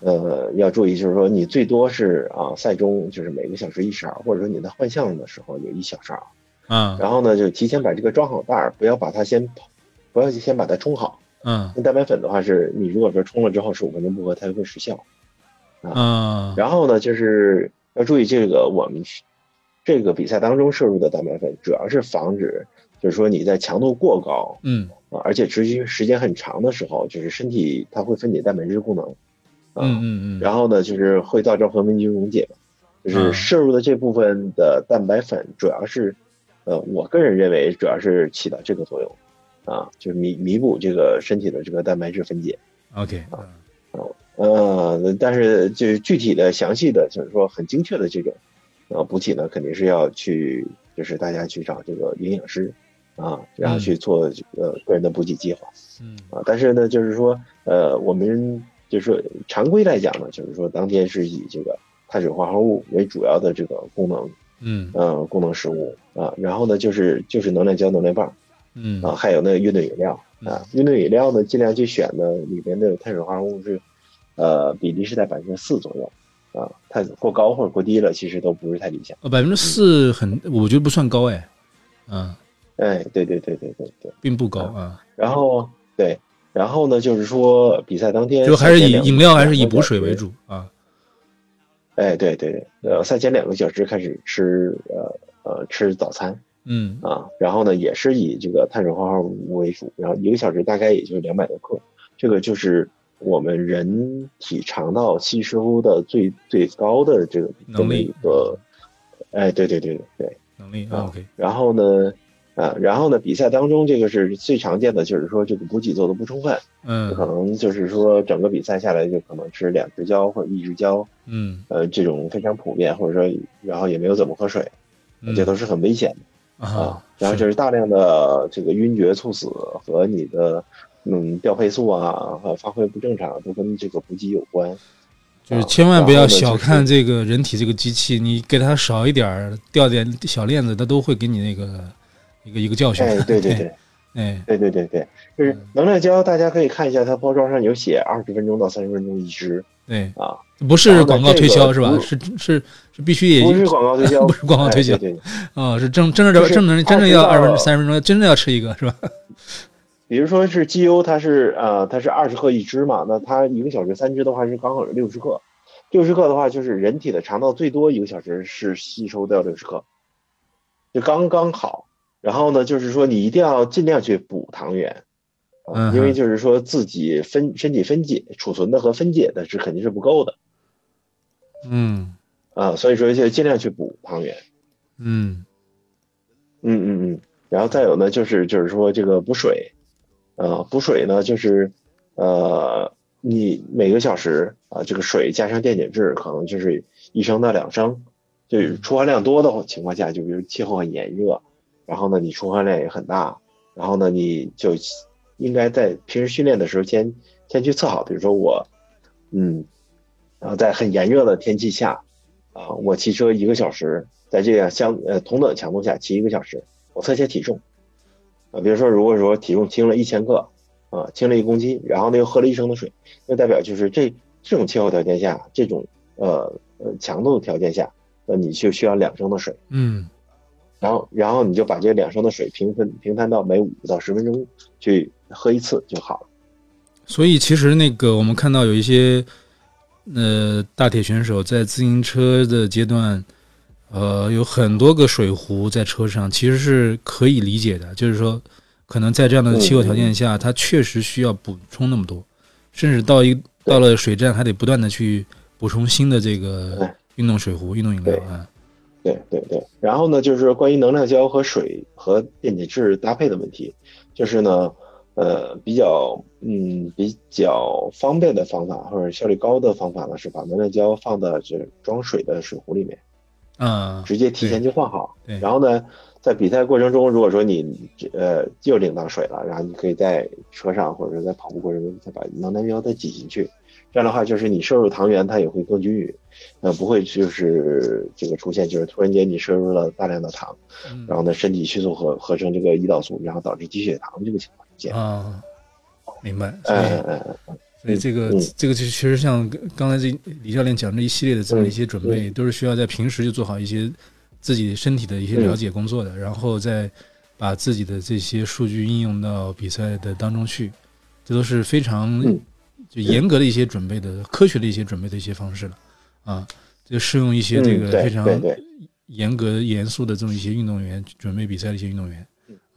呃，要注意，就是说你最多是啊，赛中就是每个小时一勺，或者说你在换项的时候有一小勺，嗯，然后呢，就提前把这个装好袋儿，不要把它先，不要先把它冲好，嗯，那蛋白粉的话是，你如果说冲了之后十五分钟不喝，它就会失效，啊，然后呢，就是要注意这个我们这个比赛当中摄入的蛋白粉，主要是防止，就是说你在强度过高，嗯，啊，而且持续时间很长的时候，就是身体它会分解蛋白质功能。嗯嗯嗯，然后呢，就是会造成核酶菌溶解，就是摄入的这部分的蛋白粉，主要是，呃，我个人认为主要是起到这个作用，啊，就是弥弥补这个身体的这个蛋白质分解。OK 啊，呃，但是就是具体的详细的，就是说很精确的这种，啊，补给呢，肯定是要去，就是大家去找这个营养师，啊，然后去做这个个人的补给计划。嗯，啊，但是呢，就是说，呃，我们。就是说，常规来讲呢，就是说当天是以这个碳水化合物为主要的这个功能，嗯，呃，功能食物啊，然后呢就是就是能量胶、能量棒，嗯，啊，还有那个运动饮料啊，运动饮料呢尽量去选呢里面的碳水化合物是，呃，比例是在百分之四左右，啊，太过高或者过低了，其实都不是太理想。呃，百分之四很，我觉得不算高哎，嗯，哎，对对对对对对，并不高啊。然后对。然后呢，就是说比赛当天就还是以饮料还是以补水为主啊。哎，对对对，呃，赛前两个小时开始吃呃呃吃早餐，嗯啊，然后呢也是以这个碳水化合物为主，然后一个小时大概也就两百多克，这个就是我们人体肠道吸收的最最高的这个能力一个，哎，对对对对对，能力 OK，然后呢。啊，然后呢？比赛当中，这个是最常见的，就是说这个补给做的不充分，嗯，可能就是说整个比赛下来就可能吃两只胶或者一只胶，嗯，呃，这种非常普遍，或者说然后也没有怎么喝水，这都是很危险的啊。然后就是大量的这个晕厥、猝死和你的嗯调配速啊和发挥不正常都跟这个补给有关，就是千万不要小看这个人体这个机器，你给它少一点儿掉点小链子，它都会给你那个。一个一个教训，哎，对对对，哎，对对对对，就是能量胶，大家可以看一下，它包装上有写二十分钟到三十分钟一支，对。啊，不是广告推销是吧？是是是必须也不是广告推销，不是广告推销，对，啊，是正真正正能真正要二分三十分钟，真的要吃一个是吧？比如说是机油，它是呃它是二十克一支嘛，那它一个小时三支的话是刚好是六十克，六十克的话就是人体的肠道最多一个小时是吸收掉六十克，就刚刚好。然后呢，就是说你一定要尽量去补糖原，啊，因为就是说自己分身体分解储存的和分解的是肯定是不够的，嗯，啊，所以说就尽量去补糖原，嗯，嗯嗯嗯，然后再有呢，就是就是说这个补水，呃，补水呢就是呃，你每个小时啊，这个水加上电解质可能就是一升到两升，就出汗量多的情况下，就比如气候很炎热。然后呢，你出汗量也很大，然后呢，你就应该在平时训练的时候先先去测好，比如说我，嗯，然后在很炎热的天气下，啊，我骑车一个小时，在这样相呃同等强度下骑一个小时，我测下体重，啊，比如说如果说体重轻了一千克，啊，轻了一公斤，然后呢又喝了一升的水，那代表就是这这种气候条件下，这种呃呃强度条件下，那你就需要两升的水，嗯。然后，然后你就把这两升的水平分平摊到每五到十分钟去喝一次就好了。所以，其实那个我们看到有一些呃大铁选手在自行车的阶段，呃，有很多个水壶在车上，其实是可以理解的。就是说，可能在这样的气候条件下，他确实需要补充那么多，甚至到一到了水站还得不断的去补充新的这个运动水壶、运动饮料啊。对对对，然后呢，就是关于能量胶和水和电解质搭配的问题，就是呢，呃，比较嗯比较方便的方法或者效率高的方法呢，是把能量胶放到这装水的水壶里面，啊，直接提前就换好。对。然后呢，在比赛过程中，如果说你呃又领到水了，然后你可以在车上或者说在跑步过程中再把能量胶再挤进去。这样的话，就是你摄入糖原它也会更均匀，呃，不会就是这个出现，就是突然间你摄入了大量的糖，然后呢，身体迅速合合成这个胰岛素，然后导致低血糖这个情况啊，明白。嗯嗯嗯。所以这个这个就其实像刚才这李教练讲这一系列的这么一些准备，都是需要在平时就做好一些自己身体的一些了解工作的，然后再把自己的这些数据应用到比赛的当中去，这都是非常就严格的一些准备的科学的一些准备的一些方式了。啊，就适用一些这个非常严格严肃的这么一些运动员准备比赛的一些运动员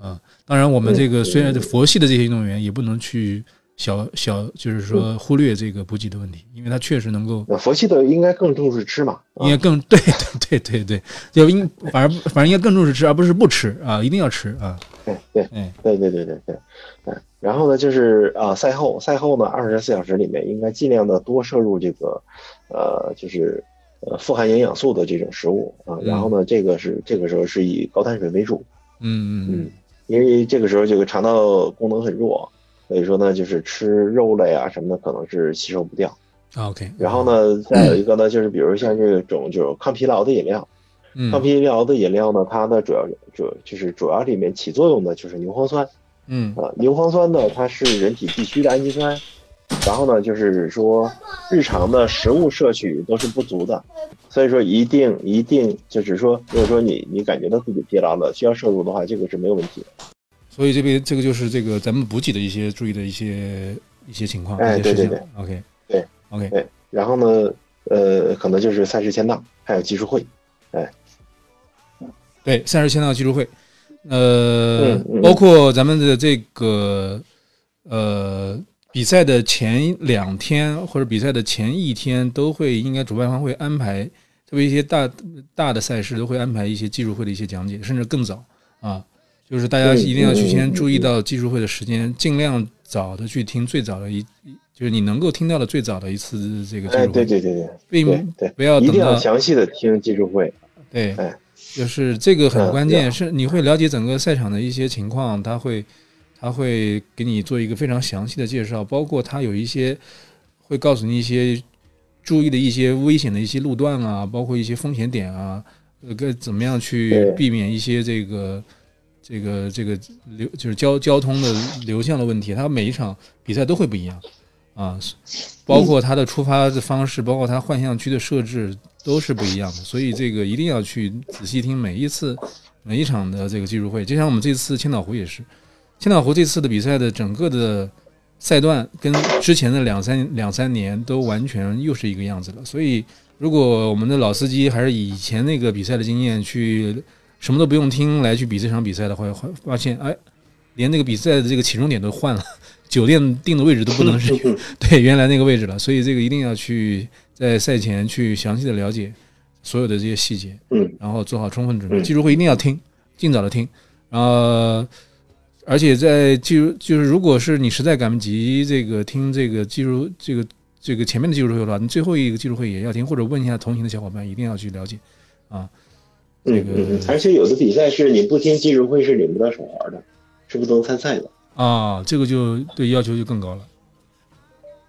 啊，当然我们这个虽然佛系的这些运动员也不能去。小小就是说忽略这个补给的问题，因为他确实能够。佛系的应该更重视吃嘛，应该更 对对对对对，就应反而反正应该更重视吃，而不是不吃啊，一定要吃啊。对对，嗯，对对对对对，嗯，然后呢，就是啊，赛后赛后呢，二十四小时里面应该尽量的多摄入这个，呃，就是呃富含营养素的这种食物啊，然后呢，这个是这个时候是以高碳水为主，嗯嗯嗯，因为这个时候这个肠道功能很弱。所以说呢，就是吃肉类啊什么的，可能是吸收不掉。OK。然后呢，再有一个呢，就是比如像这种就是抗疲劳的饮料，抗疲劳的饮料呢，它的主要主就是主要里面起作用的就是牛磺酸。嗯啊，牛磺酸呢，它是人体必需的氨基酸。然后呢，就是说日常的食物摄取都是不足的，所以说一定一定就是说，如果说你你感觉到自己疲劳了，需要摄入的话，这个是没有问题的。所以这边这个就是这个咱们补给的一些注意的一些一些情况，哎，对对对，OK，对，OK，对，然后呢，呃，可能就是赛事签到，还有技术会，哎，对，赛事签到技术会，呃，包括咱们的这个呃比赛的前两天或者比赛的前一天，都会应该主办方会安排，特别一些大大的赛事都会安排一些技术会的一些讲解，甚至更早啊。就是大家一定要去先注意到技术会的时间，尽量早的去听最早的一，就是你能够听到的最早的一次这个技术会。对对对对，并对不要一定要详细的听技术会。对，就是这个很关键，是你会了解整个赛场的一些情况，他会他会给你做一个非常详细的介绍，包括他有一些会告诉你一些注意的一些危险的一些路段啊，包括一些风险点啊，该怎么样去避免一些这个。这个这个流就是交交通的流向的问题，他每一场比赛都会不一样啊，包括他的出发的方式，包括他幻象区的设置都是不一样的，所以这个一定要去仔细听每一次每一场的这个技术会。就像我们这次千岛湖也是，千岛湖这次的比赛的整个的赛段跟之前的两三两三年都完全又是一个样子了。所以如果我们的老司机还是以前那个比赛的经验去。什么都不用听来去比这场比赛的话，会发现哎，连那个比赛的这个起终点都换了，酒店定的位置都不能是 对原来那个位置了。所以这个一定要去在赛前去详细的了解所有的这些细节，嗯，然后做好充分准备。技术会一定要听，尽早的听。然后，而且在技术就是，如果是你实在赶不及这个听这个技术这个这个前面的技术会的话，你最后一个技术会也要听，或者问一下同行的小伙伴，一定要去了解啊。嗯嗯嗯，而且有的比赛是你不听技术会是领不到手环的，是不能参赛的啊。这个就对要求就更高了。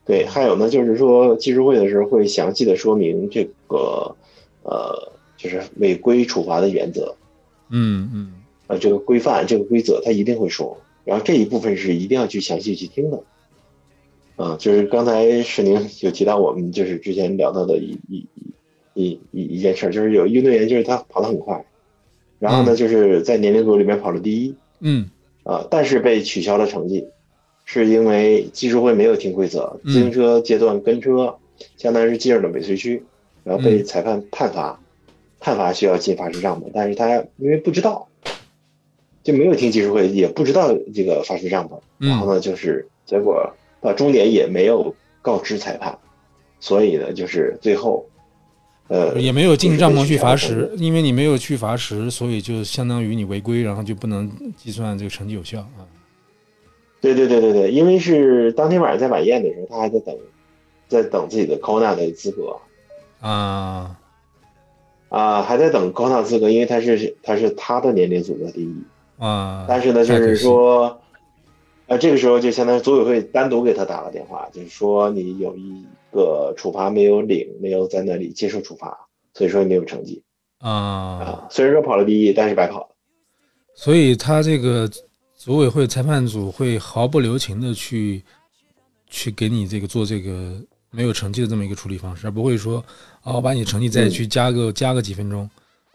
对，还有呢，就是说技术会的时候会详细的说明这个呃，就是违规处罚的原则。嗯嗯，啊，这个规范这个规则他一定会说，然后这一部分是一定要去详细去听的。啊，就是刚才史宁有提到我们就是之前聊到的一一。一一一件事就是有运动员，就是他跑得很快，然后呢，就是在年龄组里面跑了第一，嗯，啊，但是被取消了成绩，是因为技术会没有听规则，自行车阶段跟车，相当于是进入了尾随区，然后被裁判判罚，判罚需要进罚时账的，但是他因为不知道，就没有听技术会，也不知道这个罚时帐篷，然后呢，就是结果到终点也没有告知裁判，所以呢，就是最后。呃，也没有进帐篷去罚时，因为你没有去罚时，所以就相当于你违规，然后就不能计算这个成绩有效啊。对对对对对，因为是当天晚上在晚宴的时候，他还在等，在等自己的 Kona 的资格啊啊，还在等 Kona 资格，因为他是他是他的年龄组的第一啊。但是呢，就是说，呃，这个时候就相当于组委会单独给他打了电话，就是说你有一。个处罚没有领，没有在那里接受处罚，所以说没有成绩啊啊！虽然说跑了第一，但是白跑了。所以他这个组委会裁判组会毫不留情的去去给你这个做这个没有成绩的这么一个处理方式，而不会说啊，我把你成绩再去加个加个几分钟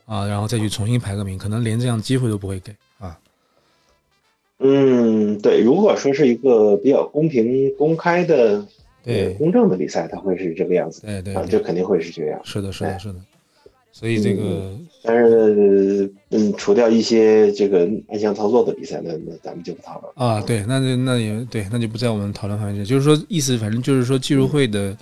啊，然后再去重新排个名，可能连这样机会都不会给啊。嗯，对，如果说是一个比较公平、公开的、对公正的比赛，它会是这个样子。对对啊，这肯定会是这样。是的，是的，是的。所以这个，但是，嗯，除掉一些这个暗箱操作的比赛，那那咱们就不讨论啊。对，那就那也对，那就不在我们讨论范围内。就是说，意思反正就是说，技术会的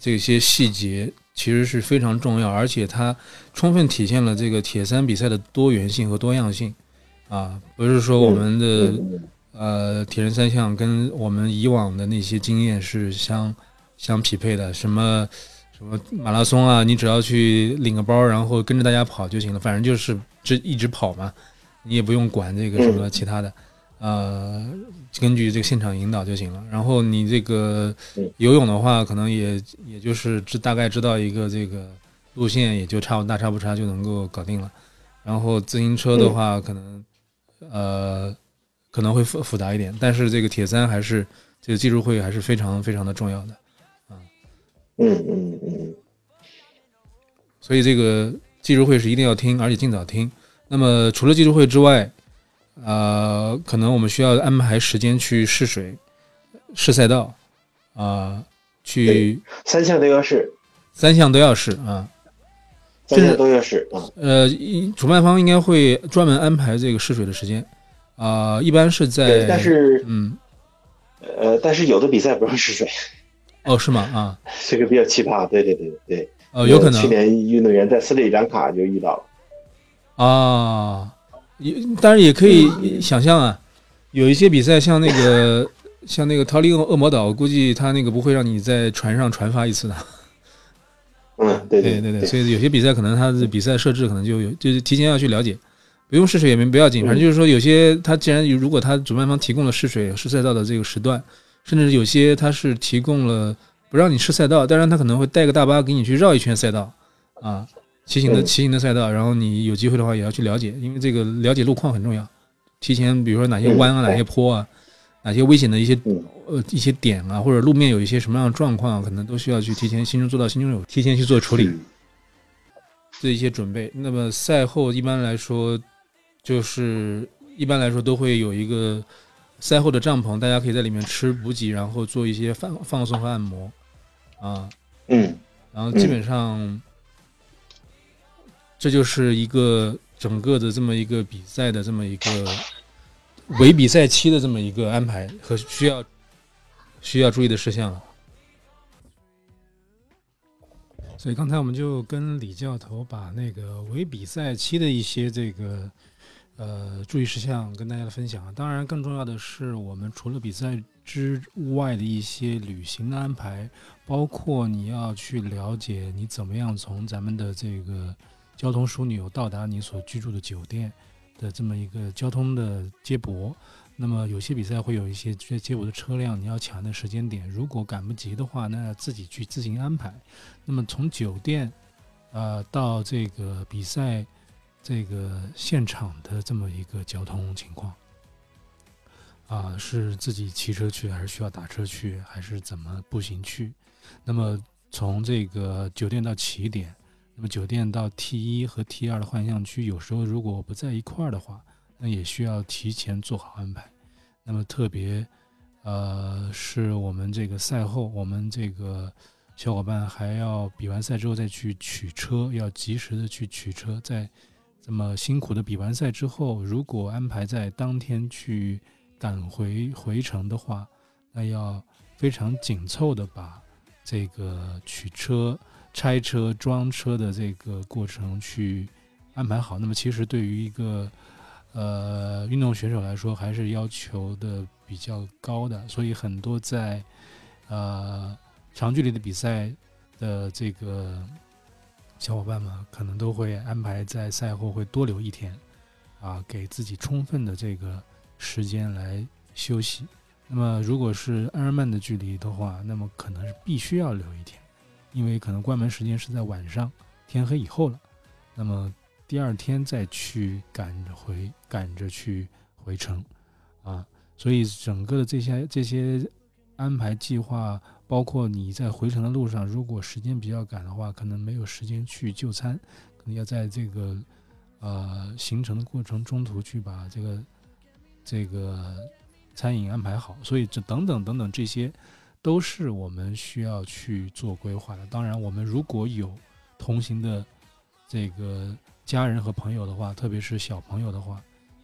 这些细节其实是非常重要，而且它充分体现了这个铁三比赛的多元性和多样性。啊，不是说我们的呃铁人三项跟我们以往的那些经验是相相匹配的，什么什么马拉松啊，你只要去领个包，然后跟着大家跑就行了，反正就是这一直跑嘛，你也不用管这个什么其他的，呃，根据这个现场引导就行了。然后你这个游泳的话，可能也也就是知大概知道一个这个路线，也就差不大差不差就能够搞定了。然后自行车的话，可能。呃，可能会复复杂一点，但是这个铁三还是这个技术会还是非常非常的重要的，啊，嗯嗯嗯，所以这个技术会是一定要听，而且尽早听。那么除了技术会之外，呃，可能我们需要安排时间去试水、试赛道，啊，去三项都要试，三项都要试啊。三项都要试啊。呃，主办方应该会专门安排这个试水的时间，啊，一般是在。但是，嗯，呃，但是有的比赛不让试水。哦，是吗？啊，这个比较奇葩。对对对对。呃，有可能。去年运动员在斯里兰卡就遇到了。啊，也当然也可以想象啊，有一些比赛像那个像那个逃离恶魔岛，估计他那个不会让你在船上传发一次的。嗯，对对对对，所以有些比赛可能它的比赛设置可能就有，就是提前要去了解，不用试水也没不要紧，反正就是说有些他既然如果他主办方提供了试水试赛道的这个时段，甚至有些他是提供了不让你试赛道，当然他可能会带个大巴给你去绕一圈赛道啊，骑行的骑行的赛道，然后你有机会的话也要去了解，因为这个了解路况很重要，提前比如说哪些弯啊，哪些坡啊。哪些危险的一些呃一些点啊，或者路面有一些什么样的状况，啊可能都需要去提前心中做到心中有，提前去做处理，这一些准备。那么赛后一般来说，就是一般来说都会有一个赛后的帐篷，大家可以在里面吃补给，然后做一些放放松和按摩啊，嗯，然后基本上这就是一个整个的这么一个比赛的这么一个。伪比赛期的这么一个安排和需要需要注意的事项了。所以刚才我们就跟李教头把那个伪比赛期的一些这个呃注意事项跟大家分享。当然，更重要的是，我们除了比赛之外的一些旅行的安排，包括你要去了解你怎么样从咱们的这个交通枢纽到达你所居住的酒店。的这么一个交通的接驳，那么有些比赛会有一些接接驳的车辆，你要抢的时间点，如果赶不及的话，那自己去自行安排。那么从酒店，呃，到这个比赛这个现场的这么一个交通情况，啊，是自己骑车去，还是需要打车去，还是怎么步行去？那么从这个酒店到起点。那么酒店到 T 一和 T 二的幻象区，有时候如果不在一块儿的话，那也需要提前做好安排。那么特别，呃，是我们这个赛后，我们这个小伙伴还要比完赛之后再去取车，要及时的去取车。在这么辛苦的比完赛之后，如果安排在当天去赶回回程的话，那要非常紧凑的把这个取车。拆车装车的这个过程去安排好，那么其实对于一个呃运动选手来说，还是要求的比较高的。所以很多在呃长距离的比赛的这个小伙伴们，可能都会安排在赛后会多留一天，啊，给自己充分的这个时间来休息。那么如果是安尔曼的距离的话，那么可能是必须要留一天。因为可能关门时间是在晚上，天黑以后了，那么第二天再去赶回赶着去回城，啊，所以整个的这些这些安排计划，包括你在回程的路上，如果时间比较赶的话，可能没有时间去就餐，可能要在这个呃行程的过程中途去把这个这个餐饮安排好。所以这等等等等这些，都是我们需要去做规划的。当然，我们如果有同行的这个家人和朋友的话，特别是小朋友的话，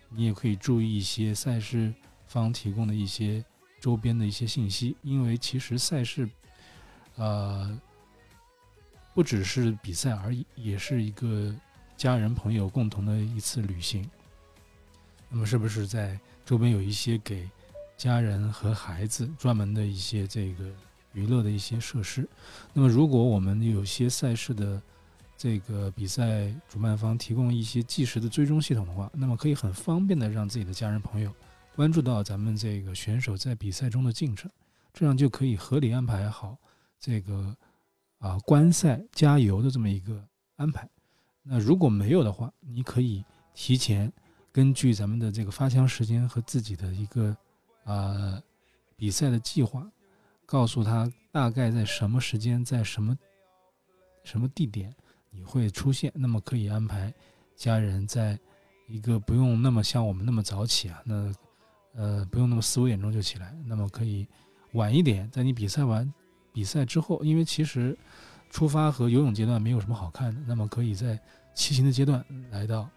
你也可以注意一些赛事方提供的一些。周边的一些信息，因为其实赛事，呃，不只是比赛而已，也是一个家人朋友共同的一次旅行。那么，是不是在周边有一些给家人和孩子专门的一些这个娱乐的一些设施？那么，如果我们有些赛事的这个比赛主办方提供一些计时的追踪系统的话，那么可以很方便的让自己的家人朋友。关注到咱们这个选手在比赛中的进程，这样就可以合理安排好这个啊观赛加油的这么一个安排。那如果没有的话，你可以提前根据咱们的这个发枪时间和自己的一个呃比赛的计划，告诉他大概在什么时间，在什么什么地点你会出现，那么可以安排家人在一个不用那么像我们那么早起啊，那。呃，不用那么四五点钟就起来，那么可以晚一点，在你比赛完比赛之后，因为其实出发和游泳阶段没有什么好看的，那么可以在骑行的阶段来到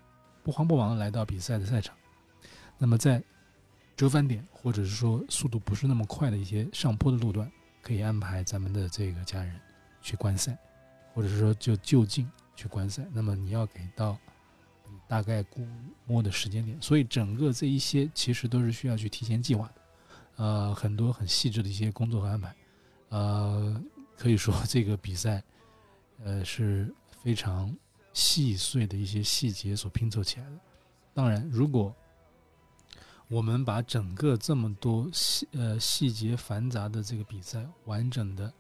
不慌不忙来到比赛的赛场，那么在折返点或者是说速度不是那么快的一些上坡的路段，可以安排咱们的这个家人去观赛，或者是说就就近去观赛，那么你要给到。大概估摸的时间点，所以整个这一些其实都是需要去提前计划的，呃，很多很细致的一些工作和安排，呃，可以说这个比赛，呃，是非常细碎的一些细节所拼凑起来的。当然，如果我们把整个这么多细呃细节繁杂的这个比赛完整的、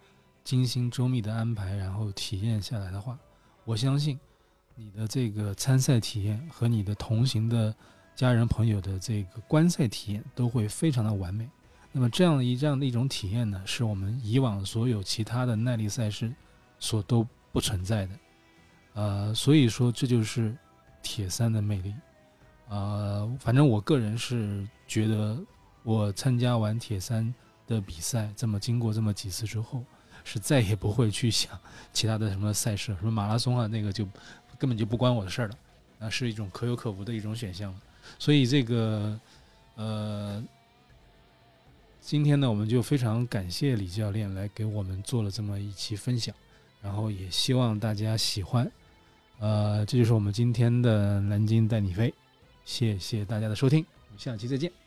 精心周密的安排，然后体验下来的话，我相信。你的这个参赛体验和你的同行的家人朋友的这个观赛体验都会非常的完美。那么这样的一这样的一种体验呢，是我们以往所有其他的耐力赛事所都不存在的。呃，所以说这就是铁三的魅力。呃，反正我个人是觉得，我参加完铁三的比赛，这么经过这么几次之后，是再也不会去想其他的什么赛事，什么马拉松啊，那个就。根本就不关我的事儿了，啊，是一种可有可无的一种选项，所以这个，呃，今天呢，我们就非常感谢李教练来给我们做了这么一期分享，然后也希望大家喜欢，呃，这就是我们今天的南京带你飞，谢谢大家的收听，我们下期再见。